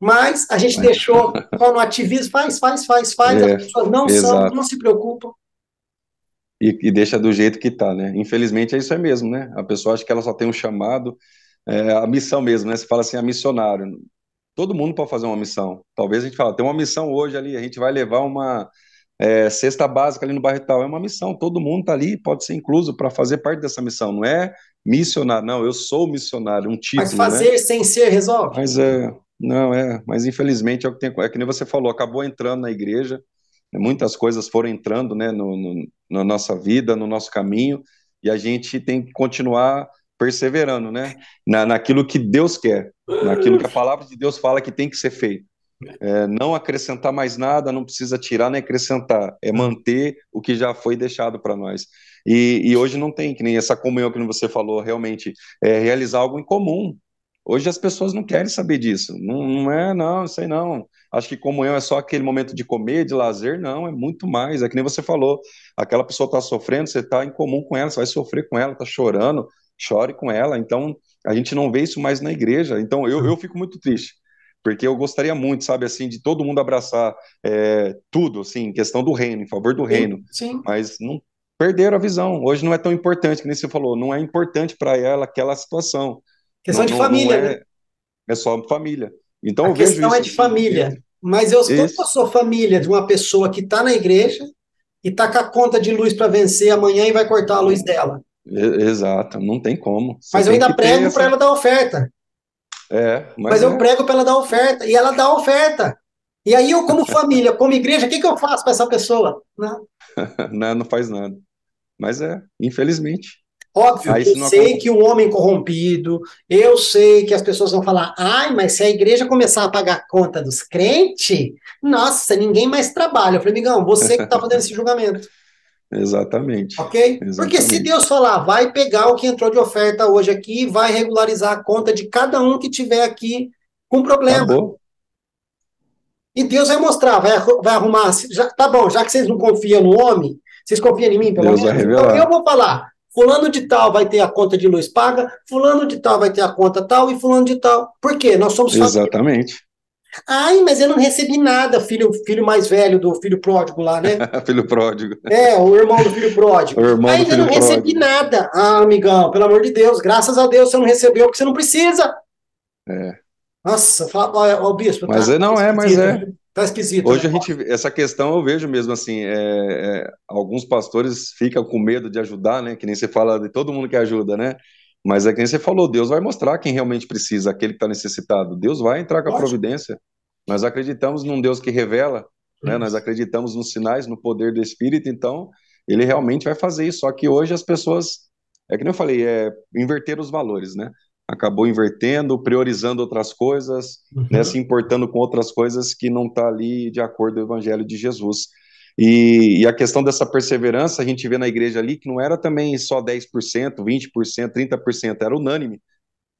Mas a gente Mas- deixou só no ativismo, faz, faz, faz, faz. É, As pessoas não são, exato. não se preocupam. E, e deixa do jeito que tá, né? Infelizmente é isso aí mesmo, né? A pessoa acha que ela só tem um chamado, é, a missão mesmo, né? Você fala assim, a missionário. Todo mundo pode fazer uma missão. Talvez a gente fala, tem uma missão hoje ali, a gente vai levar uma é, cesta básica ali no bairro tal. É uma missão, todo mundo tá ali, pode ser incluso para fazer parte dessa missão. Não é missionário, não, eu sou missionário, um título, Mas né? fazer sem ser resolve. Mas é, não é, mas infelizmente é o que tem, é que nem você falou, acabou entrando na igreja, né, muitas coisas foram entrando, né, no, no- na nossa vida, no nosso caminho, e a gente tem que continuar perseverando, né, na, naquilo que Deus quer, naquilo que a palavra de Deus fala que tem que ser feito. É, não acrescentar mais nada, não precisa tirar nem acrescentar, é manter o que já foi deixado para nós. E, e hoje não tem, que nem essa comunhão que você falou, realmente, é realizar algo em comum, Hoje as pessoas não querem saber disso. Não, não é, não, aí não. Acho que comunhão é só aquele momento de comer, de lazer. Não, é muito mais. É que nem você falou. Aquela pessoa está sofrendo, você está em comum com ela, você vai sofrer com ela, está chorando, chore com ela. Então, a gente não vê isso mais na igreja. Então, eu, eu fico muito triste. Porque eu gostaria muito, sabe, assim, de todo mundo abraçar é, tudo, assim, questão do reino, em favor do reino. Sim. Mas não perderam a visão. Hoje não é tão importante, que nem você falou, não é importante para ela aquela situação. Questão Não- de não- família, não né? é, é só família. Então A questão é de assim, família. Mas eu, sou família de uma pessoa que está na igreja e está com a conta de luz para vencer amanhã e vai cortar a luz dela. Exato, não tem como. Você Mas eu ainda prego para ela dar oferta. É, mas, Mas eu é, prego para ela dar oferta. E ela dá oferta. E aí eu, como família, como igreja, o que, que eu faço para essa pessoa? Não. não, não faz nada. Mas é, infelizmente. Óbvio, Aí eu sei acontece- que o homem corrompido, eu sei que as pessoas vão falar, ai, mas se a igreja começar a pagar a conta dos crentes, nossa, ninguém mais trabalha. Eu falei, amigão, você que está fazendo esse julgamento, Exatamente. ok? Porque se Exatamente. Deus falar, vai pegar o que entrou de oferta hoje aqui, vai regularizar a conta de cada um que tiver aqui com problema. Acabou. E Deus vai mostrar, vai, vai arrumar. Já, tá bom, já que vocês não confiam no homem, vocês confiam em mim, pelo Deus menos? Então eu vou falar. Fulano de tal vai ter a conta de luz paga, fulano de tal vai ter a conta tal e fulano de tal. Por quê? Nós somos família. Exatamente. Ai, mas eu não recebi nada, filho, filho mais velho do filho pródigo lá, né? Filho pródigo. É, o irmão do filho pródigo. O irmão do filho não recebi pródigo. nada. Ah, amigão, pelo amor de Deus, graças a Deus você não recebeu porque você não precisa. É. Nossa, fala, ó, ó, bispo, Mas tá é, não é, mas esquisito. Tá esquisito. Hoje a né? gente, essa questão eu vejo mesmo assim, é, é, alguns pastores ficam com medo de ajudar, né? Que nem você fala de todo mundo que ajuda, né? Mas é que nem você falou, Deus vai mostrar quem realmente precisa, aquele que está necessitado. Deus vai entrar com a providência. Nós acreditamos num Deus que revela, né? Nós acreditamos nos sinais, no poder do Espírito, então ele realmente vai fazer isso. Só que hoje as pessoas, é que nem eu falei, é inverter os valores, né? Acabou invertendo, priorizando outras coisas, Uhum. né, se importando com outras coisas que não está ali de acordo com o Evangelho de Jesus. E, e a questão dessa perseverança, a gente vê na igreja ali que não era também só 10%, 20%, 30%, era unânime.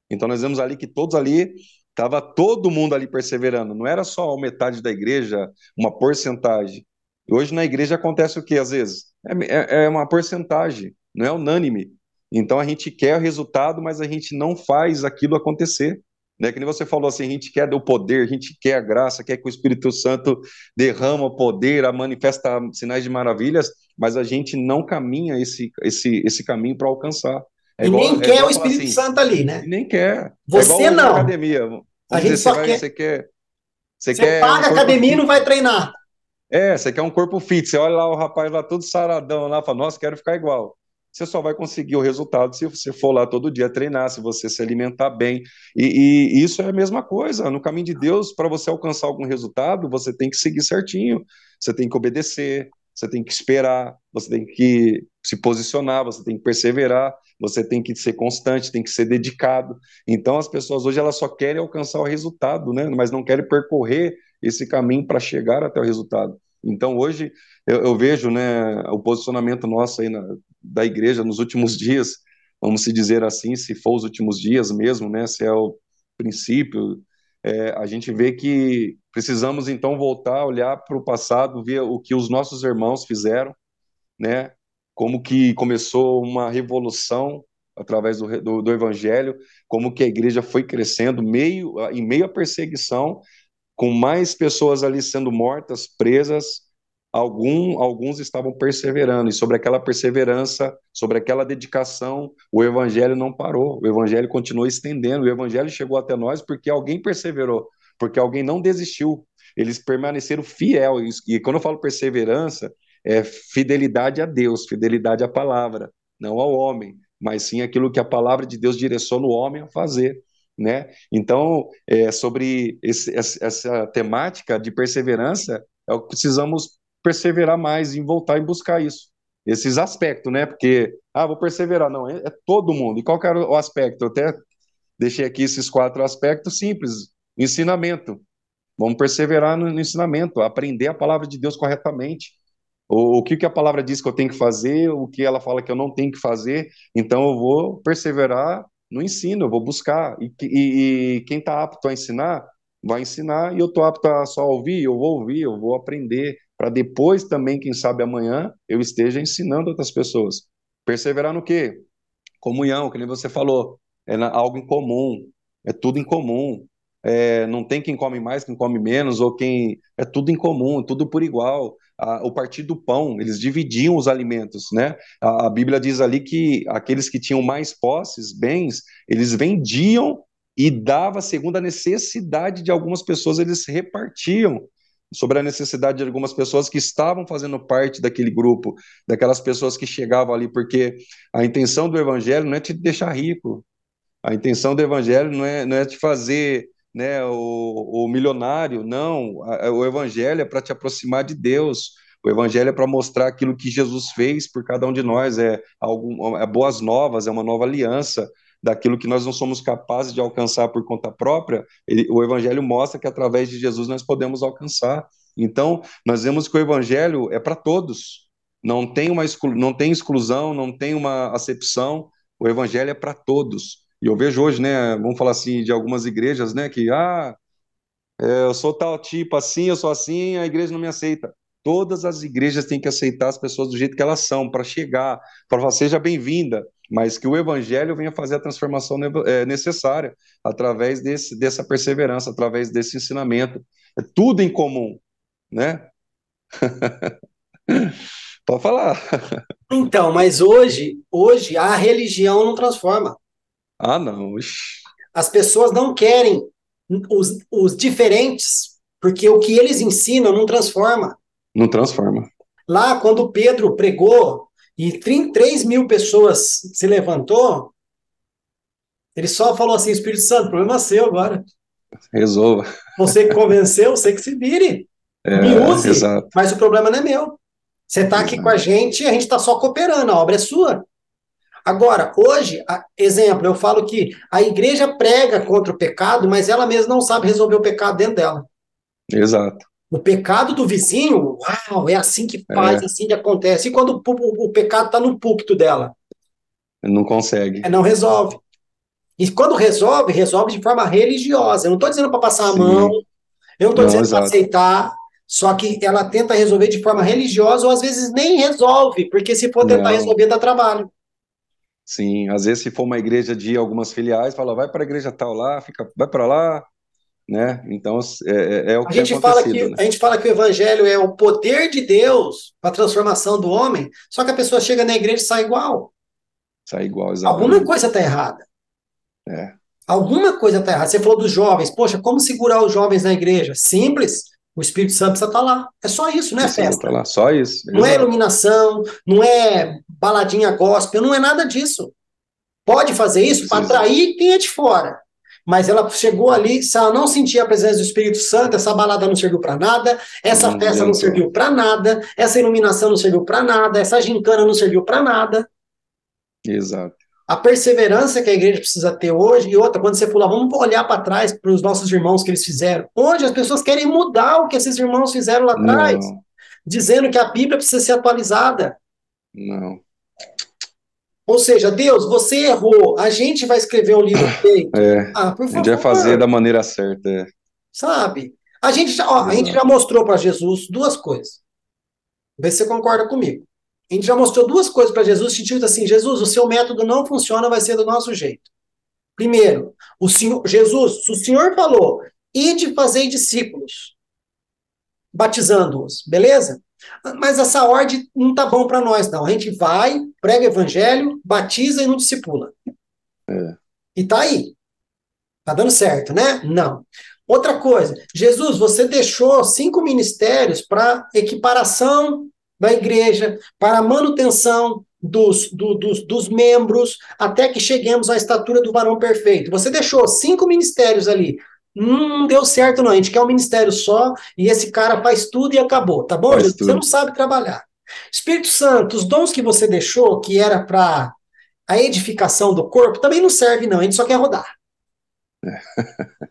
Então nós vemos ali que todos ali, estava todo mundo ali perseverando, não era só metade da igreja, uma porcentagem. E hoje na igreja acontece o que às vezes? É, é, é uma porcentagem, não é unânime. Então a gente quer o resultado, mas a gente não faz aquilo acontecer. Né? Que nem você falou assim, a gente quer o poder, a gente quer a graça, quer que o Espírito Santo derrama o poder, a manifesta sinais de maravilhas, mas a gente não caminha esse, esse, esse caminho para alcançar. É e igual, nem é quer o Espírito assim, Santo ali, né? Nem quer. Você é não. academia. Vamos a gente dizer, só você, quer... vai, você quer. Você, você quer paga a academia e não vai treinar. É, você quer um corpo fit, você olha lá o rapaz lá todo saradão lá, fala, nossa, quero ficar igual. Você só vai conseguir o resultado se você for lá todo dia treinar, se você se alimentar bem. E, e isso é a mesma coisa. No caminho de Deus, para você alcançar algum resultado, você tem que seguir certinho. Você tem que obedecer, você tem que esperar, você tem que se posicionar, você tem que perseverar, você tem que ser constante, tem que ser dedicado. Então as pessoas hoje elas só querem alcançar o resultado, né? Mas não querem percorrer esse caminho para chegar até o resultado. Então hoje eu, eu vejo, né, o posicionamento nosso aí na, da igreja nos últimos dias, vamos se dizer assim, se for os últimos dias mesmo, né? Se é o princípio, é, a gente vê que precisamos então voltar, olhar para o passado, ver o que os nossos irmãos fizeram, né? Como que começou uma revolução através do, do, do, evangelho, como que a igreja foi crescendo meio em meio à perseguição, com mais pessoas ali sendo mortas, presas, algum, alguns estavam perseverando, e sobre aquela perseverança, sobre aquela dedicação, o evangelho não parou, o evangelho continuou estendendo, o evangelho chegou até nós porque alguém perseverou, porque alguém não desistiu, eles permaneceram fiel, e quando eu falo perseverança, é fidelidade a Deus, fidelidade à palavra, não ao homem, mas sim aquilo que a palavra de Deus direciona o homem a fazer. Né? Então, é, sobre esse, essa temática de perseverança, é o que precisamos perseverar mais em voltar e buscar isso. Esses aspectos, né? Porque, ah, vou perseverar. Não, é, é todo mundo. E qual era o aspecto? Eu até deixei aqui esses quatro aspectos simples. Ensinamento. Vamos perseverar no, no ensinamento, aprender a palavra de Deus corretamente. O, o que, que a palavra diz que eu tenho que fazer, o que ela fala que eu não tenho que fazer. Então, eu vou perseverar no ensino, eu vou buscar. E, e, e quem está apto a ensinar, vai ensinar. E eu estou apto a só ouvir, eu vou ouvir, eu vou aprender para depois também, quem sabe amanhã, eu esteja ensinando outras pessoas. Perseverar no quê? Comunhão, que nem você falou, é algo em comum, é tudo em comum. É, não tem quem come mais, quem come menos, ou quem. É tudo em comum, tudo por igual. A, o partir do pão, eles dividiam os alimentos, né? A, a Bíblia diz ali que aqueles que tinham mais posses, bens, eles vendiam e dava segundo a necessidade de algumas pessoas, eles repartiam sobre a necessidade de algumas pessoas que estavam fazendo parte daquele grupo, daquelas pessoas que chegavam ali, porque a intenção do evangelho não é te deixar rico, a intenção do evangelho não é, não é te fazer né, o, o milionário, não, o evangelho é para te aproximar de Deus, o evangelho é para mostrar aquilo que Jesus fez por cada um de nós, é, algum, é boas novas, é uma nova aliança, daquilo que nós não somos capazes de alcançar por conta própria, ele, o Evangelho mostra que através de Jesus nós podemos alcançar. Então, nós vemos que o Evangelho é para todos, não tem, uma exclu, não tem exclusão, não tem uma acepção, o Evangelho é para todos. E eu vejo hoje, né, vamos falar assim, de algumas igrejas, né, que, ah, é, eu sou tal tipo assim, eu sou assim, a igreja não me aceita. Todas as igrejas têm que aceitar as pessoas do jeito que elas são, para chegar, para falar, seja bem-vinda, mas que o evangelho venha fazer a transformação é, necessária através desse, dessa perseverança, através desse ensinamento. É tudo em comum, né? Pode falar. Então, mas hoje, hoje a religião não transforma. Ah, não. As pessoas não querem os, os diferentes, porque o que eles ensinam não transforma. Não transforma. Lá, quando Pedro pregou e 3 mil pessoas se levantou, ele só falou assim: Espírito Santo, problema seu agora. Resolva. Você que convenceu, você que se vire. É, me use, exato. mas o problema não é meu. Você está aqui com a gente e a gente está só cooperando, a obra é sua. Agora, hoje, exemplo, eu falo que a igreja prega contra o pecado, mas ela mesma não sabe resolver o pecado dentro dela. Exato. O pecado do vizinho, uau, é assim que faz, é. assim que acontece. E quando o, o, o pecado está no púlpito dela? Não consegue. É, não resolve. E quando resolve, resolve de forma religiosa. Eu não estou dizendo para passar Sim. a mão, eu não estou dizendo para aceitar, só que ela tenta resolver de forma religiosa ou às vezes nem resolve, porque se for tentar não. resolver, dá trabalho. Sim, às vezes se for uma igreja de algumas filiais, fala, vai para a igreja tal lá, fica, vai para lá, né? Então é, é, é o a que gente fala que né? a gente fala que o evangelho é o poder de Deus para a transformação do homem, só que a pessoa chega na igreja e sai igual. Sai igual, exatamente. Alguma coisa está errada. É. Alguma coisa está errada. Você falou dos jovens, poxa, como segurar os jovens na igreja? Simples. O Espírito Santo precisa estar lá. É só isso, não é Precisa festa. tá lá, só isso. Não é iluminação, não é baladinha gospel, não é nada disso. Pode fazer isso para atrair quem é de fora. Mas ela chegou ali, se ela não sentia a presença do Espírito Santo, essa balada não serviu para nada, essa Não festa não adiantou. serviu para nada, essa iluminação não serviu para nada, essa gincana não serviu para nada. Exato. A perseverança que a igreja precisa ter hoje, e outra, quando você for lá, vamos olhar para trás para os nossos irmãos que eles fizeram. Hoje as pessoas querem mudar o que esses irmãos fizeram lá atrás, Não, dizendo que a Bíblia precisa ser atualizada. não. Ou seja, Deus, você errou, a gente vai escrever um livro feito. É, Ah, por a gente favor, vai fazer da maneira certa. é. sabe? A gente já, ó, a gente já mostrou para Jesus duas coisas. Vê se você concorda comigo. A gente já mostrou duas coisas para Jesus, sentido assim, Jesus, o seu método não funciona, vai ser do nosso jeito. Primeiro, o Senhor, Jesus, se o Senhor falou, ide fazer discípulos, batizando-os, beleza? Mas essa ordem não tá bom para nós, não. A gente vai, prega o evangelho, batiza e não discipula. É. E tá aí. Tá dando certo, né? Não. Outra coisa, Jesus, você deixou cinco ministérios para equiparação da igreja, para manutenção dos, do- dos, dos membros, até que cheguemos à estatura do varão perfeito. Você deixou cinco ministérios ali. Não deu certo, não. A gente quer um ministério só e esse cara faz tudo e acabou, tá bom? Você não sabe trabalhar. Espírito Santo, os dons que você deixou, que era para a edificação do corpo, também não serve, não. A gente só quer rodar.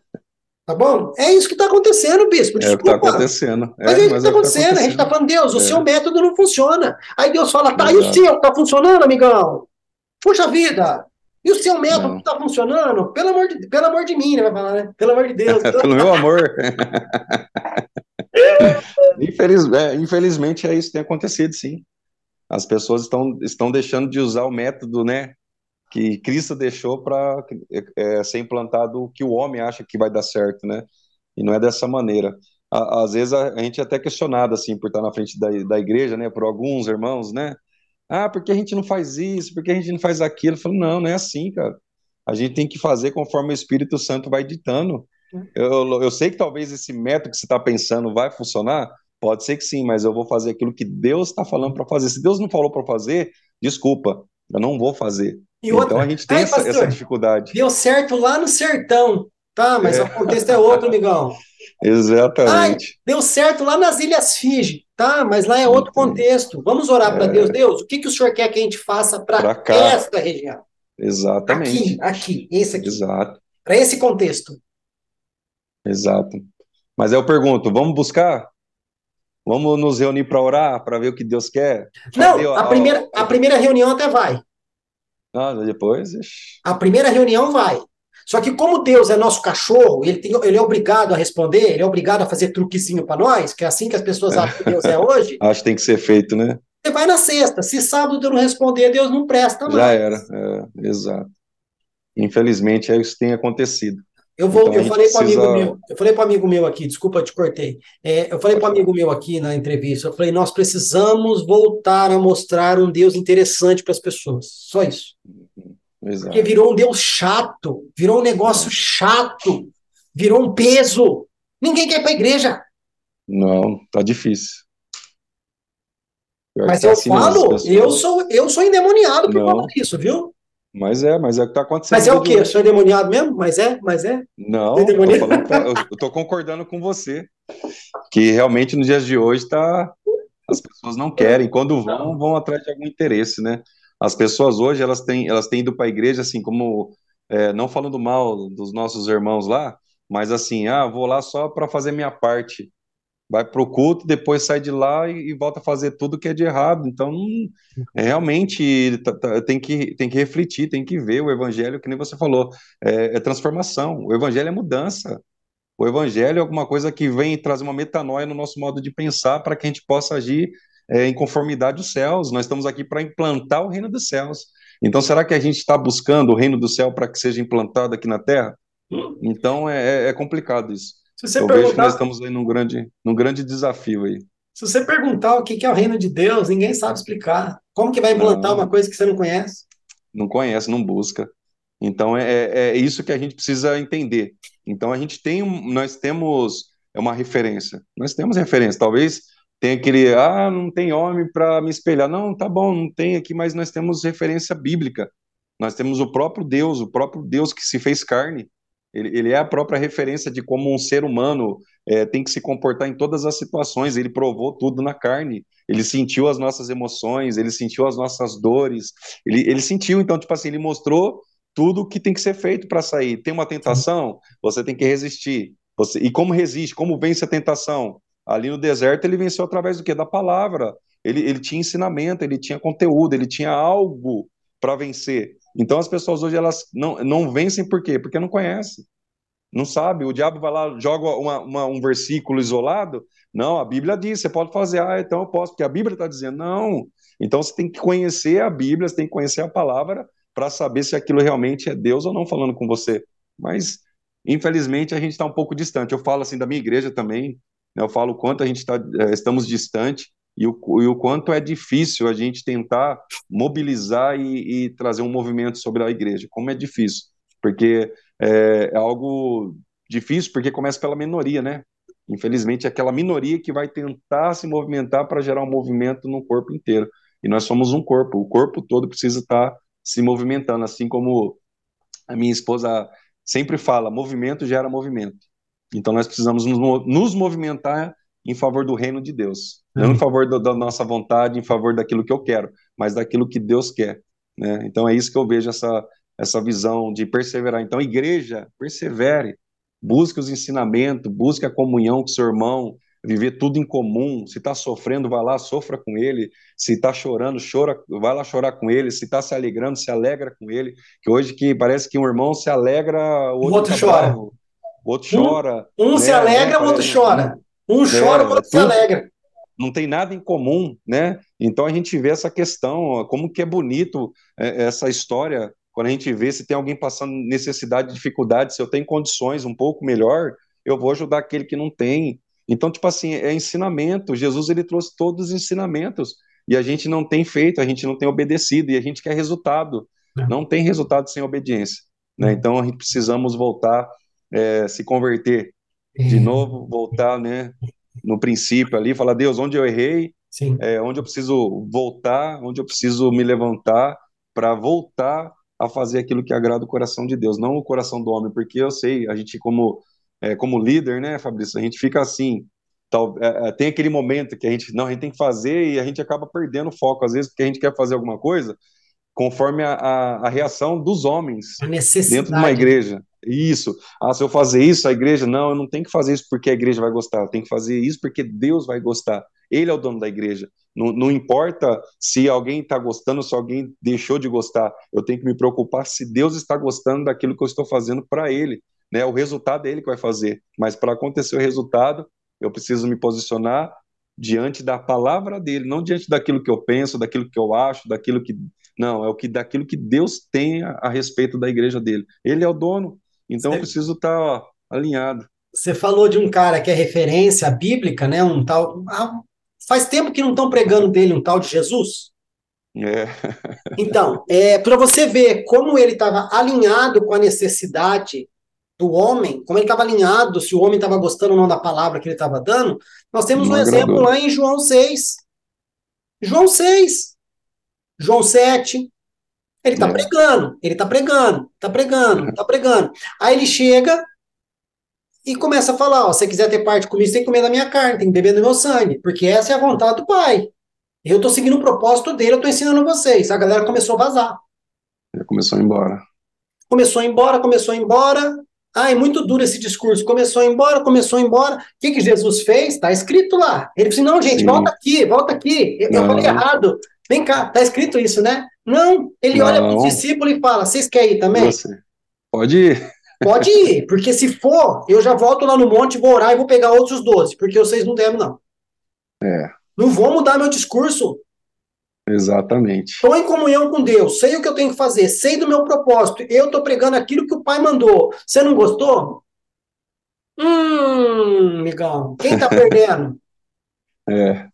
Tá bom? É isso que está acontecendo, bispo. É o que está Desculpa. acontecendo. Mas é isso que está é o que tá acontecendo. A gente está acontecendo. falando, Deus, o É. seu método não funciona. Aí Deus fala, tá, e o Exato. seu está funcionando, amigão? Puxa vida! E o seu método Não. está funcionando? Pelo amor, de, pelo amor de mim, né? Vai falar, né? Pelo amor de Deus. Pelo meu amor. Infeliz- é, infelizmente é isso que tem acontecido, sim. As pessoas estão, estão deixando de usar o método, né, que Cristo deixou para ser implantado o que o homem acha que vai dar certo, né? E não é dessa maneira. À- Às vezes a, a gente é até questionado, assim, por estar na frente da, da igreja, né, por alguns irmãos, né? Ah, por que a gente não faz isso? Por que a gente não faz aquilo? Eu falo, não, não é assim, cara. A gente tem que fazer conforme o Espírito Santo vai ditando. Eu, eu sei que talvez esse método que você está pensando vai funcionar, pode ser que sim, mas eu vou fazer aquilo que Deus está falando para fazer. Se Deus não falou para fazer, desculpa, eu não vou fazer. E outra, então a gente tem Ai, essa, pastor, essa dificuldade. deu certo lá no sertão. Tá, mas É. o contexto é outro, amigão. Exatamente. Deu certo lá nas Ilhas Fiji, tá? Mas lá é outro contexto. Vamos orar para É. Deus. Deus, o que, que o senhor quer que a gente faça para esta região? Exatamente. Aqui, aqui, esse aqui. Exato, Para esse contexto. exato. Mas eu pergunto, vamos buscar? Vamos nos reunir para orar, para ver o que Deus quer? Não, o- a primeira, a primeira reunião até vai. Ah, depois, ixi, A primeira reunião vai. Só que como Deus é nosso cachorro, ele, tem, ele é obrigado a responder, ele é obrigado a fazer truquezinho para nós, que é assim que as pessoas acham que Deus é hoje, acho que tem que ser feito, né? você vai na sexta. Se sábado eu não responder, Deus não presta mais. Já era, é, exato. Infelizmente, é isso que tem acontecido. Eu vou, Então, eu falei para precisa- amigo meu, eu falei para amigo meu aqui, desculpa, eu te cortei. É, eu falei para amigo meu aqui na entrevista, eu falei, nós precisamos voltar a mostrar um Deus interessante para as pessoas. Só isso. Exato. Porque virou um Deus chato, virou um negócio chato, virou um peso. Ninguém quer ir para a igreja. Não, tá difícil. Mas tá eu assim falo, eu sou, eu sou endemoniado por causa disso, viu? Mas é, mas é o que tá acontecendo. Mas é o quê? Eu sou endemoniado mesmo? Mas é, mas é. Não, é tô demoniado? falando pra- eu eu tô concordando com você. Que realmente nos dias de hoje tá, as pessoas não querem. Quando vão, vão atrás de algum interesse, né? As pessoas hoje, elas têm, elas têm ido para a igreja, assim, como, é, não falando mal dos nossos irmãos lá, mas assim, ah, vou lá só para fazer minha parte. Vai pro culto, depois sai de lá e, e volta a fazer tudo que é de errado. Então, é, realmente tá- tá- tem que, tem que refletir, tem que ver o evangelho, que nem você falou, é, é transformação. O evangelho é mudança. O evangelho é alguma coisa que vem trazer uma metanoia no nosso modo de pensar para que a gente possa agir é, em conformidade aos céus. Nós estamos aqui para implantar o reino dos céus. Então, será que a gente está buscando o reino do céu para que seja implantado aqui na terra? Então, é, é- é complicado isso. Se você Eu vejo que perguntar, nós estamos aí num grande, num grande desafio aí. se você perguntar o que é o reino de Deus, ninguém sabe explicar. Como que vai implantar Não. uma coisa que você não conhece? não conhece, não busca. Então é, é, é isso que a gente precisa entender. Então a gente tem, nós temos é uma referência. Nós temos referência. Talvez tenha aquele, ah, não tem homem para me espelhar. Não, tá bom, não tem aqui, mas nós temos referência bíblica. Nós temos o próprio Deus, o próprio Deus que se fez carne. Ele, ele é a própria referência de como um ser humano é, tem que se comportar em todas as situações. Ele provou tudo na carne. Ele sentiu as nossas emoções, ele sentiu as nossas dores. Ele, ele sentiu, então, tipo assim, ele mostrou tudo o que tem que ser feito para sair. Tem uma tentação, você tem que resistir. Você, e como resiste? Como vence a tentação? Ali no deserto ele venceu através do quê? Da palavra. Ele, ele tinha ensinamento, ele tinha conteúdo, ele tinha algo para vencer. Então as pessoas hoje elas não, não vencem por quê? Porque não conhecem. Não sabe, o diabo vai lá, joga uma, uma, um versículo isolado. Não, a Bíblia diz, você pode fazer, ah, então eu posso, porque a Bíblia está dizendo, não. Então você tem que conhecer a Bíblia, você tem que conhecer a palavra para saber se aquilo realmente é Deus ou não falando com você. Mas, infelizmente, a gente está um pouco distante. Eu falo assim da minha igreja também, eu falo o quanto a gente está, é, estamos distante e o, e o quanto é difícil a gente tentar mobilizar e, e, trazer um movimento sobre a igreja. Como é difícil, porque é, é algo difícil, porque começa pela minoria, né? Infelizmente, é aquela minoria que vai tentar se movimentar para gerar um movimento no corpo inteiro. E nós somos um corpo, o corpo todo precisa estar tá se movimentando, assim como a minha esposa sempre fala, movimento gera movimento. Então nós precisamos nos movimentar em favor do reino de Deus, uhum. não em favor da, da, nossa vontade, em favor daquilo que eu quero, mas daquilo que Deus quer. Né? Então é isso que eu vejo essa essa visão de perseverar. Então, igreja, persevere, busque os ensinamentos, busque a comunhão com seu irmão, viver tudo em comum. Se está sofrendo, vai lá, sofra com ele. Se está chorando, chora, vai lá chorar com ele. Se está se alegrando, se alegra com ele. Que hoje que parece que um irmão se alegra, o outro, o outro tá chora. Bravo, o outro chora. Um, um né? se alegra, o outro chora. Um é, chora, o outro se alegra. Não tem nada em comum, né? Então a gente vê essa questão, como que é bonito é, essa história quando a gente vê se tem alguém passando necessidade, dificuldade, se eu tenho condições um pouco melhor, eu vou ajudar aquele que não tem. Então, tipo assim, é ensinamento. Jesus ele trouxe todos os ensinamentos e a gente não tem feito, a gente não tem obedecido e a gente quer resultado. É. Não tem resultado sem obediência. Né? É. Então, a gente precisamos voltar, é, se converter de novo, voltar, né, no princípio ali, falar Deus, onde eu errei, é, onde eu preciso voltar, onde eu preciso me levantar para voltar a fazer aquilo que agrada o coração de Deus, não o coração do homem, porque eu sei, a gente como é, como líder, né, Fabrício, a gente fica assim, tal, é, é, tem aquele momento que a gente, não, a gente tem que fazer e a gente acaba perdendo o foco, às vezes, porque a gente quer fazer alguma coisa conforme a, a, a reação dos homens dentro de uma igreja. Isso. Ah, se eu fazer isso, a igreja, não, eu não tenho que fazer isso porque a igreja vai gostar, eu tenho que fazer isso porque Deus vai gostar. Ele é o dono da igreja. Não, não importa se alguém está gostando, se alguém deixou de gostar. Eu tenho que me preocupar se Deus está gostando daquilo que eu estou fazendo para Ele né? O resultado é ele que vai fazer. Mas para acontecer o resultado, eu preciso me posicionar diante da palavra dele, não diante daquilo que eu penso, daquilo que eu acho, daquilo que não, é o que daquilo que Deus tem a, a respeito da igreja dele. Ele é o dono, então Você... eu preciso estar tá, alinhado. Você falou de um cara que é referência bíblica, né? Um tal. Ah, faz tempo que não estão pregando dele, um tal de Jesus. É. Então, é, para você ver como ele estava alinhado com a necessidade do homem, como ele estava alinhado, se o homem estava gostando ou não da palavra que ele estava dando, nós temos não um agradou. exemplo lá em João 6. João 6. João 7. Ele está é. pregando, ele está pregando, está pregando, está pregando. Aí ele chega e começa a falar: ó, se você quiser ter parte comigo, você tem que comer da minha carne, tem que beber do meu sangue, porque essa é a vontade do Pai. Eu estou seguindo o propósito dele, eu estou ensinando vocês. A galera começou a vazar. Ele começou a ir embora. Começou a ir embora, começou a ir embora. Ah, é muito duro esse discurso. Começou a ir embora, começou a ir embora. O que, que Jesus fez? Está escrito lá. Ele disse: não, gente, Sim. volta aqui, volta aqui. Eu, eu falei errado. Vem cá, está escrito isso, né? Não, ele não. olha para os discípulos e fala: vocês querem ir também? Você. Pode ir. Pode ir, porque se for, eu já volto lá no monte, vou orar e vou pegar outros 12, porque vocês não devem, não. É. Não vou mudar meu discurso. Exatamente. Estou em comunhão com Deus, sei o que eu tenho que fazer, sei do meu propósito, eu estou pregando aquilo que o Pai mandou. Você não gostou? Hum, amigão, quem está perdendo? é.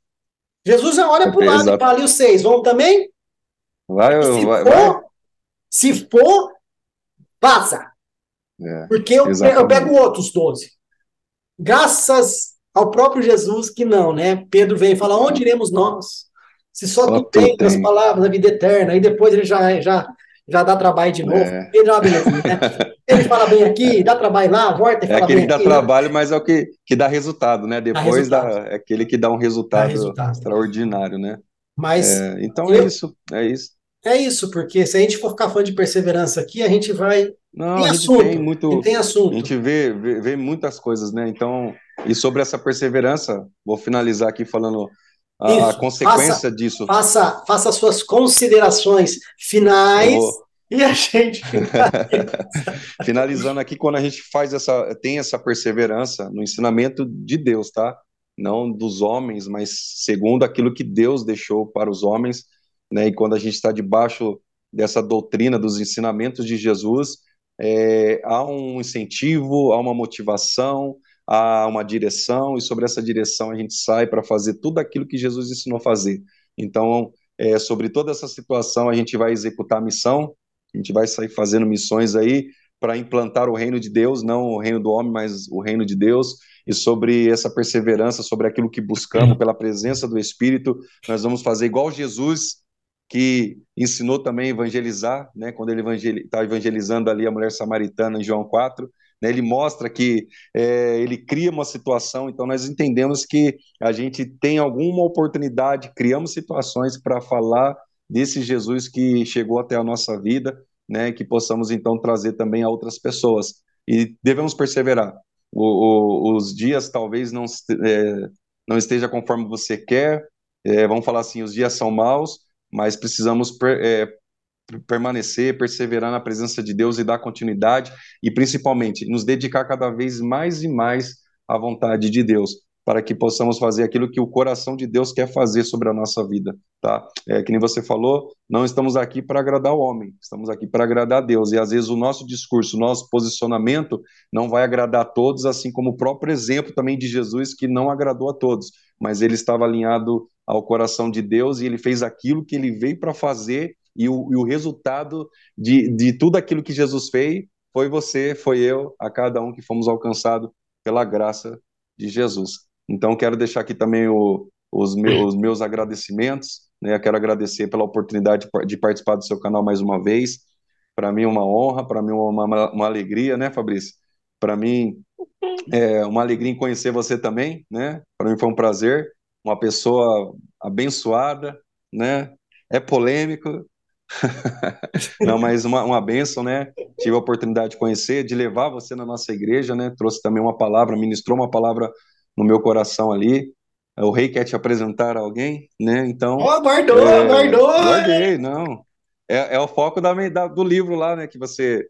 Jesus já olha para o lado e fala, e os seis, vão também? Vai, se vai, for, vai. Se for, passa. É, Porque eu, eu pego outros doze. Graças ao próprio Jesus que não, né? Pedro vem e fala: onde iremos nós? Se só, só tu tens as palavras da vida eterna, aí depois ele já, já, já dá trabalho de novo. É. Pedro é beleza, né? Ele fala bem aqui, dá trabalho lá, volta e fala É aquele que dá aqui, né? trabalho, né? mas é o que, que dá resultado, né? Depois dá, é aquele que dá um resultado, dá resultado. extraordinário, né? Mas é, então é eu, é isso, é isso. É isso, porque se a gente for ficar falando de perseverança aqui, a gente vai. Não, tem a gente assunto, tem muito. Tem assunto. A gente vê, vê, vê, muitas coisas, né? Então, e sobre essa perseverança, vou finalizar aqui falando a, consequência faça, disso. Faça, faça suas considerações finais. E a gente finalizando aqui quando a gente faz essa tem essa perseverança no ensinamento de Deus, tá? Não dos homens, mas segundo aquilo que Deus deixou para os homens né? E quando a gente está debaixo dessa doutrina, dos ensinamentos de Jesus, é, há um incentivo, há uma motivação, há uma direção, e sobre essa direção a gente sai para fazer tudo aquilo que Jesus ensinou a fazer. Então, é, sobre toda essa situação, a gente vai executar a missão, a gente vai sair fazendo missões aí para implantar o reino de Deus, não o reino do homem, mas o reino de Deus, e sobre essa perseverança, sobre aquilo que buscamos pela presença do Espírito, nós vamos fazer igual Jesus que ensinou também a evangelizar, né, quando ele está evangelizando ali a mulher samaritana em João 4, né, ele mostra que é, ele cria uma situação, então nós entendemos que a gente tem alguma oportunidade, criamos situações para falar desse Jesus que chegou até a nossa vida, né, que possamos então trazer também a outras pessoas. E devemos perseverar. O, o, os dias talvez não, é, não esteja conforme você quer, é, vamos falar assim, os dias são maus, mas precisamos per, é, permanecer, perseverar na presença de Deus e dar continuidade e principalmente nos dedicar cada vez mais e mais à vontade de Deus, para que possamos fazer aquilo que o coração de Deus quer fazer sobre a nossa vida, tá? É que nem você falou, não estamos aqui para agradar o homem, estamos aqui para agradar a Deus. E às vezes o nosso discurso, o nosso posicionamento não vai agradar a todos, assim como o próprio exemplo também de Jesus que não agradou a todos, mas ele estava alinhado ao coração de Deus e ele fez aquilo que ele veio para fazer e o, e o resultado de, de tudo aquilo que Jesus fez foi você, foi eu, a cada um que fomos alcançados pela graça de Jesus. Então, quero deixar aqui também o, os, meus, os meus agradecimentos. Né? Quero agradecer pela oportunidade de participar do seu canal mais uma vez. Para mim, uma honra, para mim, uma, uma, uma, alegria, né, Fabrício? Para mim, é uma alegria em conhecer você também, né? Para mim foi um prazer uma pessoa abençoada, né? É polêmico, não, mas uma, uma benção, né? Tive a oportunidade de conhecer, de levar você na nossa igreja, né? Trouxe também uma palavra, ministrou uma palavra no meu coração ali. O rei quer te apresentar a alguém, né? Então. Oh, guardou, é, guardou! Guardei, não. É, é o foco da, da, do livro lá, né? Que você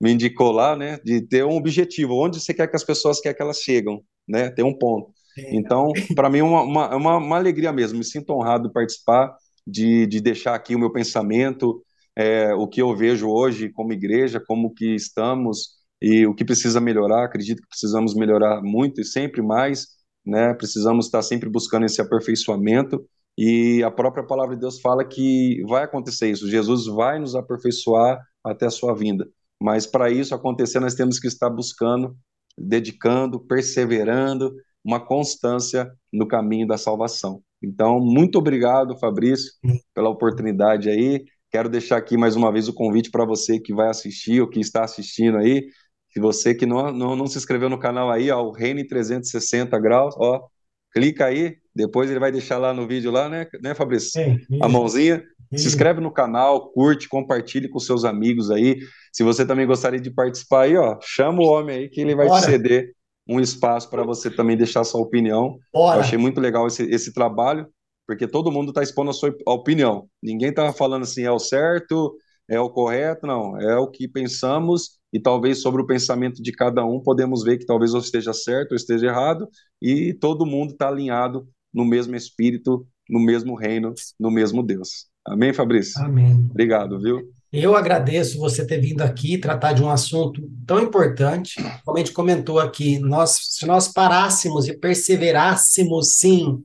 me indicou lá, né? De ter um objetivo, onde você quer que as pessoas querem que elas chegam, né? Ter um ponto. Então, para mim, é uma, uma, uma, uma, alegria mesmo. Me sinto honrado de participar, de, de deixar aqui o meu pensamento, é, o que eu vejo hoje como igreja, como que estamos e o que precisa melhorar. Acredito que precisamos melhorar muito e sempre mais, né? Precisamos estar sempre buscando esse aperfeiçoamento. E a própria palavra de Deus fala que vai acontecer isso. Jesus vai nos aperfeiçoar até a sua vinda. Mas para isso acontecer, nós temos que estar buscando, dedicando, perseverando uma constância no caminho da salvação. Então, muito obrigado, Fabrício, pela oportunidade aí. Quero deixar aqui mais uma vez o convite para você que vai assistir ou que está assistindo aí. Se você que não, não, não se inscreveu no canal aí, ó, o Reine 360 graus, ó, clica aí, depois ele vai deixar lá no vídeo lá, né, né Fabrício? Sim, a mãozinha. Se inscreve no canal, curte, compartilhe com seus amigos aí. Se você também gostaria de participar aí, ó, chama o homem aí que ele vai Bora. te ceder um espaço para você também deixar sua opinião. Bora. Eu achei muito legal esse, esse trabalho, porque todo mundo está expondo a sua opinião. Ninguém está falando assim, é o certo, é o correto, não. É o que pensamos e talvez sobre o pensamento de cada um podemos ver que talvez eu esteja certo ou esteja errado e todo mundo está alinhado no mesmo espírito, no mesmo reino, no mesmo Deus. Amém, Fabrício? Amém. Obrigado, viu? Eu agradeço você ter vindo aqui tratar de um assunto tão importante. Como a gente comentou aqui, nós, se nós parássemos e perseverássemos, sim,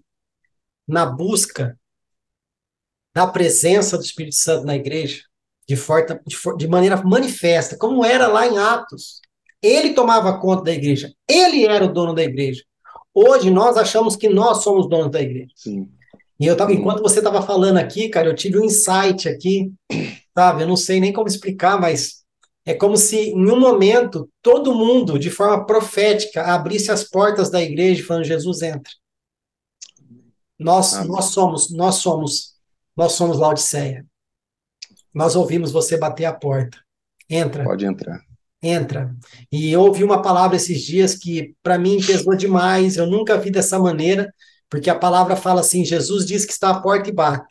na busca da presença do Espírito Santo na igreja, de, forte, de, de maneira manifesta, como era lá em Atos. Ele tomava conta da igreja. Ele era o dono da igreja. Hoje nós achamos que nós somos donos da igreja. Sim. E eu tava, enquanto você estava falando aqui, cara, eu tive um insight aqui, sabe? Eu não sei nem como explicar, mas é como se em um momento todo mundo, de forma profética, abrisse as portas da igreja falando: Jesus entra. Nós, nós somos, nós somos, nós somos Laodiceia. Nós ouvimos você bater a porta. Entra. Pode entrar. Entra. E eu ouvi uma palavra esses dias que para mim pesou demais. Eu nunca vi dessa maneira, porque a palavra fala assim: Jesus diz que está à porta e bate,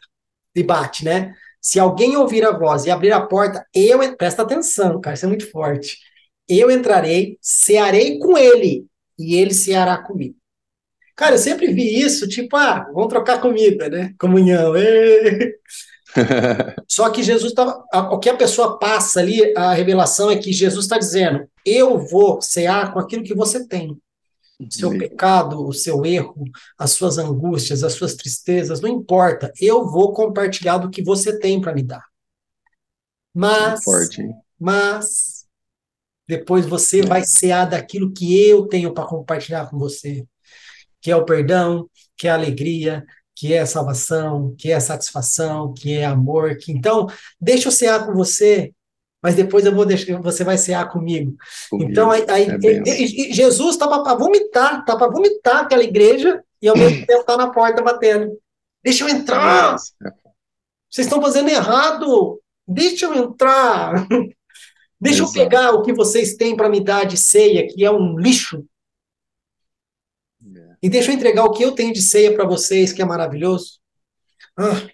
e bate, né? Se alguém ouvir a voz e abrir a porta, eu presta atenção, cara, isso é muito forte. Eu entrarei, cearei com ele e ele ceará comigo. Cara, eu sempre vi isso, tipo, ah, vamos trocar comida, né? Comunhão. Só que Jesus estava. O que a pessoa passa ali, a revelação é que Jesus está dizendo: eu vou cear com aquilo que você tem. O seu pecado, o seu erro, as suas angústias, as suas tristezas, não importa. Eu vou compartilhar do que você tem para me dar. Mas, Forte, mas, depois você é. vai cear daquilo que eu tenho para compartilhar com você que é o perdão, que é a alegria, que é a salvação, que é a satisfação, que é amor. Que, então, deixa eu cear com você, mas depois eu vou deixar, você vai cear comigo. comigo. Então, aí, aí é Jesus estava para vomitar, estava para vomitar aquela igreja e ao mesmo tempo está na porta batendo. Deixa eu entrar! Vocês estão fazendo errado! Deixa eu entrar! Deixa Exato. eu pegar o que vocês têm para me dar de ceia, que é um lixo. E deixa eu entregar o que eu tenho de ceia para vocês, que é maravilhoso. Ah.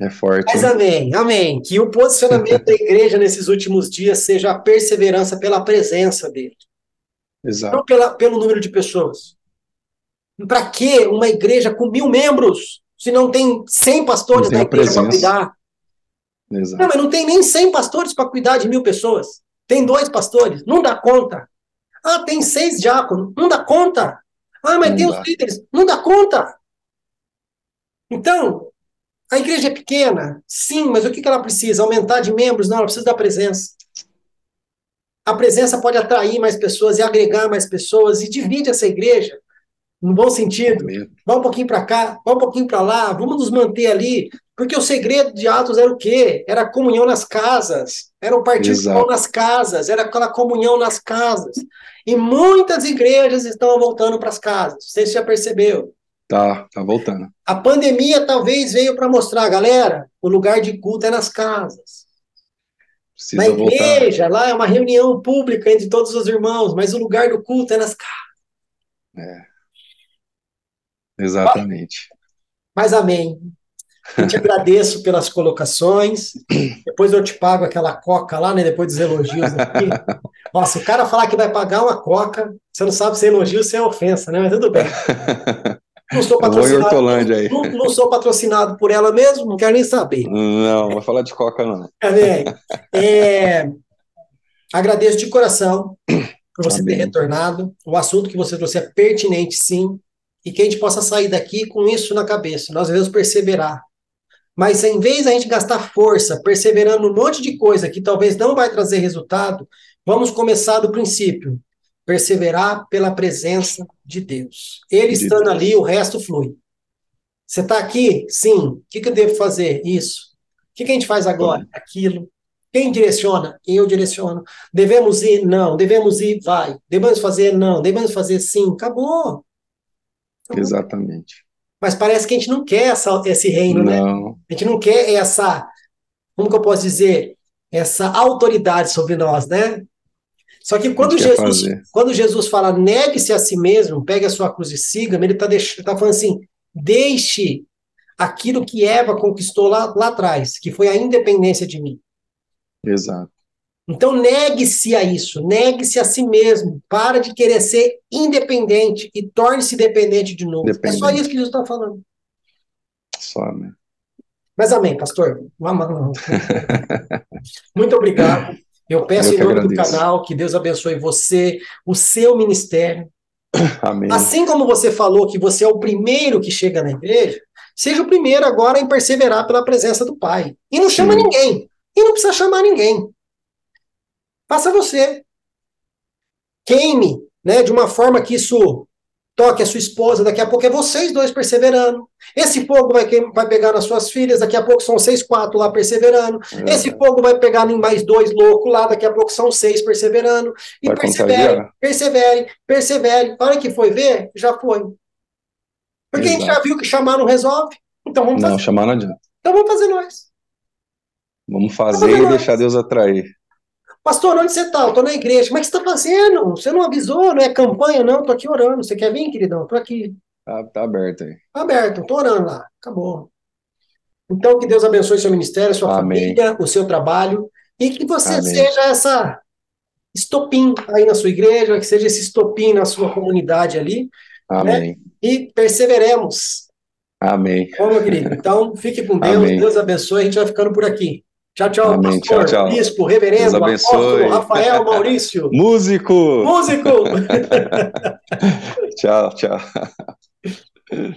É forte. Mas amém, amém. Que o posicionamento da igreja nesses últimos dias seja a perseverança pela presença dele. Exato. Não pela, pelo número de pessoas. Para que uma igreja com mil membros se não tem 100 pastores na igreja para cuidar? Exato. Não, mas não tem nem 100 pastores para cuidar de mil pessoas. Tem dois pastores, não dá conta. Ah, tem seis diáconos, não dá conta. Ah, mas não tem dá. os líderes. Não dá conta. Então, a igreja é pequena, sim, mas o que ela precisa? Aumentar de membros? Não, ela precisa da presença. A presença pode atrair mais pessoas e agregar mais pessoas e divide essa igreja no bom sentido. Vá um pouquinho para cá, vá um pouquinho para lá, vamos nos manter ali, porque o segredo de Atos era o quê? Era a comunhão nas casas, era o participar nas casas, era aquela comunhão nas casas. E muitas igrejas estão voltando para as casas. Você já percebeu? Tá, tá voltando. A pandemia talvez veio para mostrar, galera, o lugar de culto é nas casas. Precisa Na igreja, voltar. lá é uma reunião pública entre todos os irmãos, mas o lugar do culto é nas casas. É. Exatamente. Mas amém. Eu te agradeço pelas colocações. Depois eu te pago aquela coca lá, né? Depois dos elogios aqui. Nossa, o cara falar que vai pagar uma coca, você não sabe se é elogio ou se é ofensa, né? Mas tudo bem. Não sou patrocinado. Aí. Não, não, sou patrocinado por ela mesmo, não quero nem saber. Não, vai falar de coca, não. É, é, agradeço de coração por você Amém. ter retornado. O assunto que você trouxe é pertinente, sim. E que a gente possa sair daqui com isso na cabeça. Nós devemos perseverar. Mas em vez da gente gastar força perseverando um monte de coisa que talvez não vai trazer resultado, vamos começar do princípio. Perseverar pela presença de Deus. Ele estando ali, o resto flui. Você está aqui? Sim. O que, que, eu devo fazer? Isso. O que, que a gente faz agora? Aquilo. Quem direciona? Eu direciono. Devemos ir? Não. Devemos ir? Vai. Devemos fazer? Não. Devemos fazer? Sim. Acabou. Acabou. Exatamente. Mas parece que a gente não quer essa, esse reino, né? não. né? A gente não quer essa, como que eu posso dizer, essa autoridade sobre nós, né? Só que quando Jesus, quando Jesus fala negue-se a si mesmo, pegue a sua cruz e siga-me, ele está tá falando assim: deixe aquilo que Eva conquistou lá, lá atrás, que foi a independência de mim. Exato. Então, negue-se a isso, negue-se a si mesmo, para de querer ser independente e torne-se dependente de novo. Dependente. É só isso que Jesus está falando. Só, né? Mas amém, pastor. Muito obrigado. Eu peço Eu em nome agradeço. do canal que Deus abençoe você, o seu ministério. Amém. Assim como você falou que você é o primeiro que chega na igreja, seja o primeiro agora em perseverar pela presença do Pai. E não chama Sim. ninguém. E não precisa chamar ninguém. Faça você. queime, né, de uma forma que isso toque a sua esposa, daqui a pouco é vocês dois perseverando. Esse fogo vai, vai pegar nas suas filhas, daqui a pouco são seis, quatro lá perseverando. É. Esse fogo vai pegar em mais dois loucos lá, daqui a pouco são seis perseverando. E vai persevere, persevere, persevere. A hora que foi ver, já foi. Porque Exato. a gente já viu que chamar não resolve. Então vamos não, fazer. Não, chamar não adianta. Então vamos fazer nós. Vamos fazer vamos e nós. deixar Deus atrair. Pastor, onde você está? Eu estou na igreja. Como é que você está fazendo? Você não avisou, não é campanha, não? Estou aqui orando. Você quer vir, queridão? Estou aqui. Tá, tá aberto aí. Tá aberto, estou orando lá. Acabou. Então, que Deus abençoe seu ministério, sua Amém. família, o seu trabalho. E que você Amém. seja essa estopim aí na sua igreja, que seja esse estopim na sua comunidade ali. Né? Amém. Né? E perseveremos. Amém. Bom, meu querido. Então, fique com Deus. Amém. Deus abençoe. A gente vai ficando por aqui. Tchau, tchau, Amém. pastor, tchau, tchau. bispo, reverendo, apóstolo, Rafael, Maurício. Músico. Músico. tchau, tchau.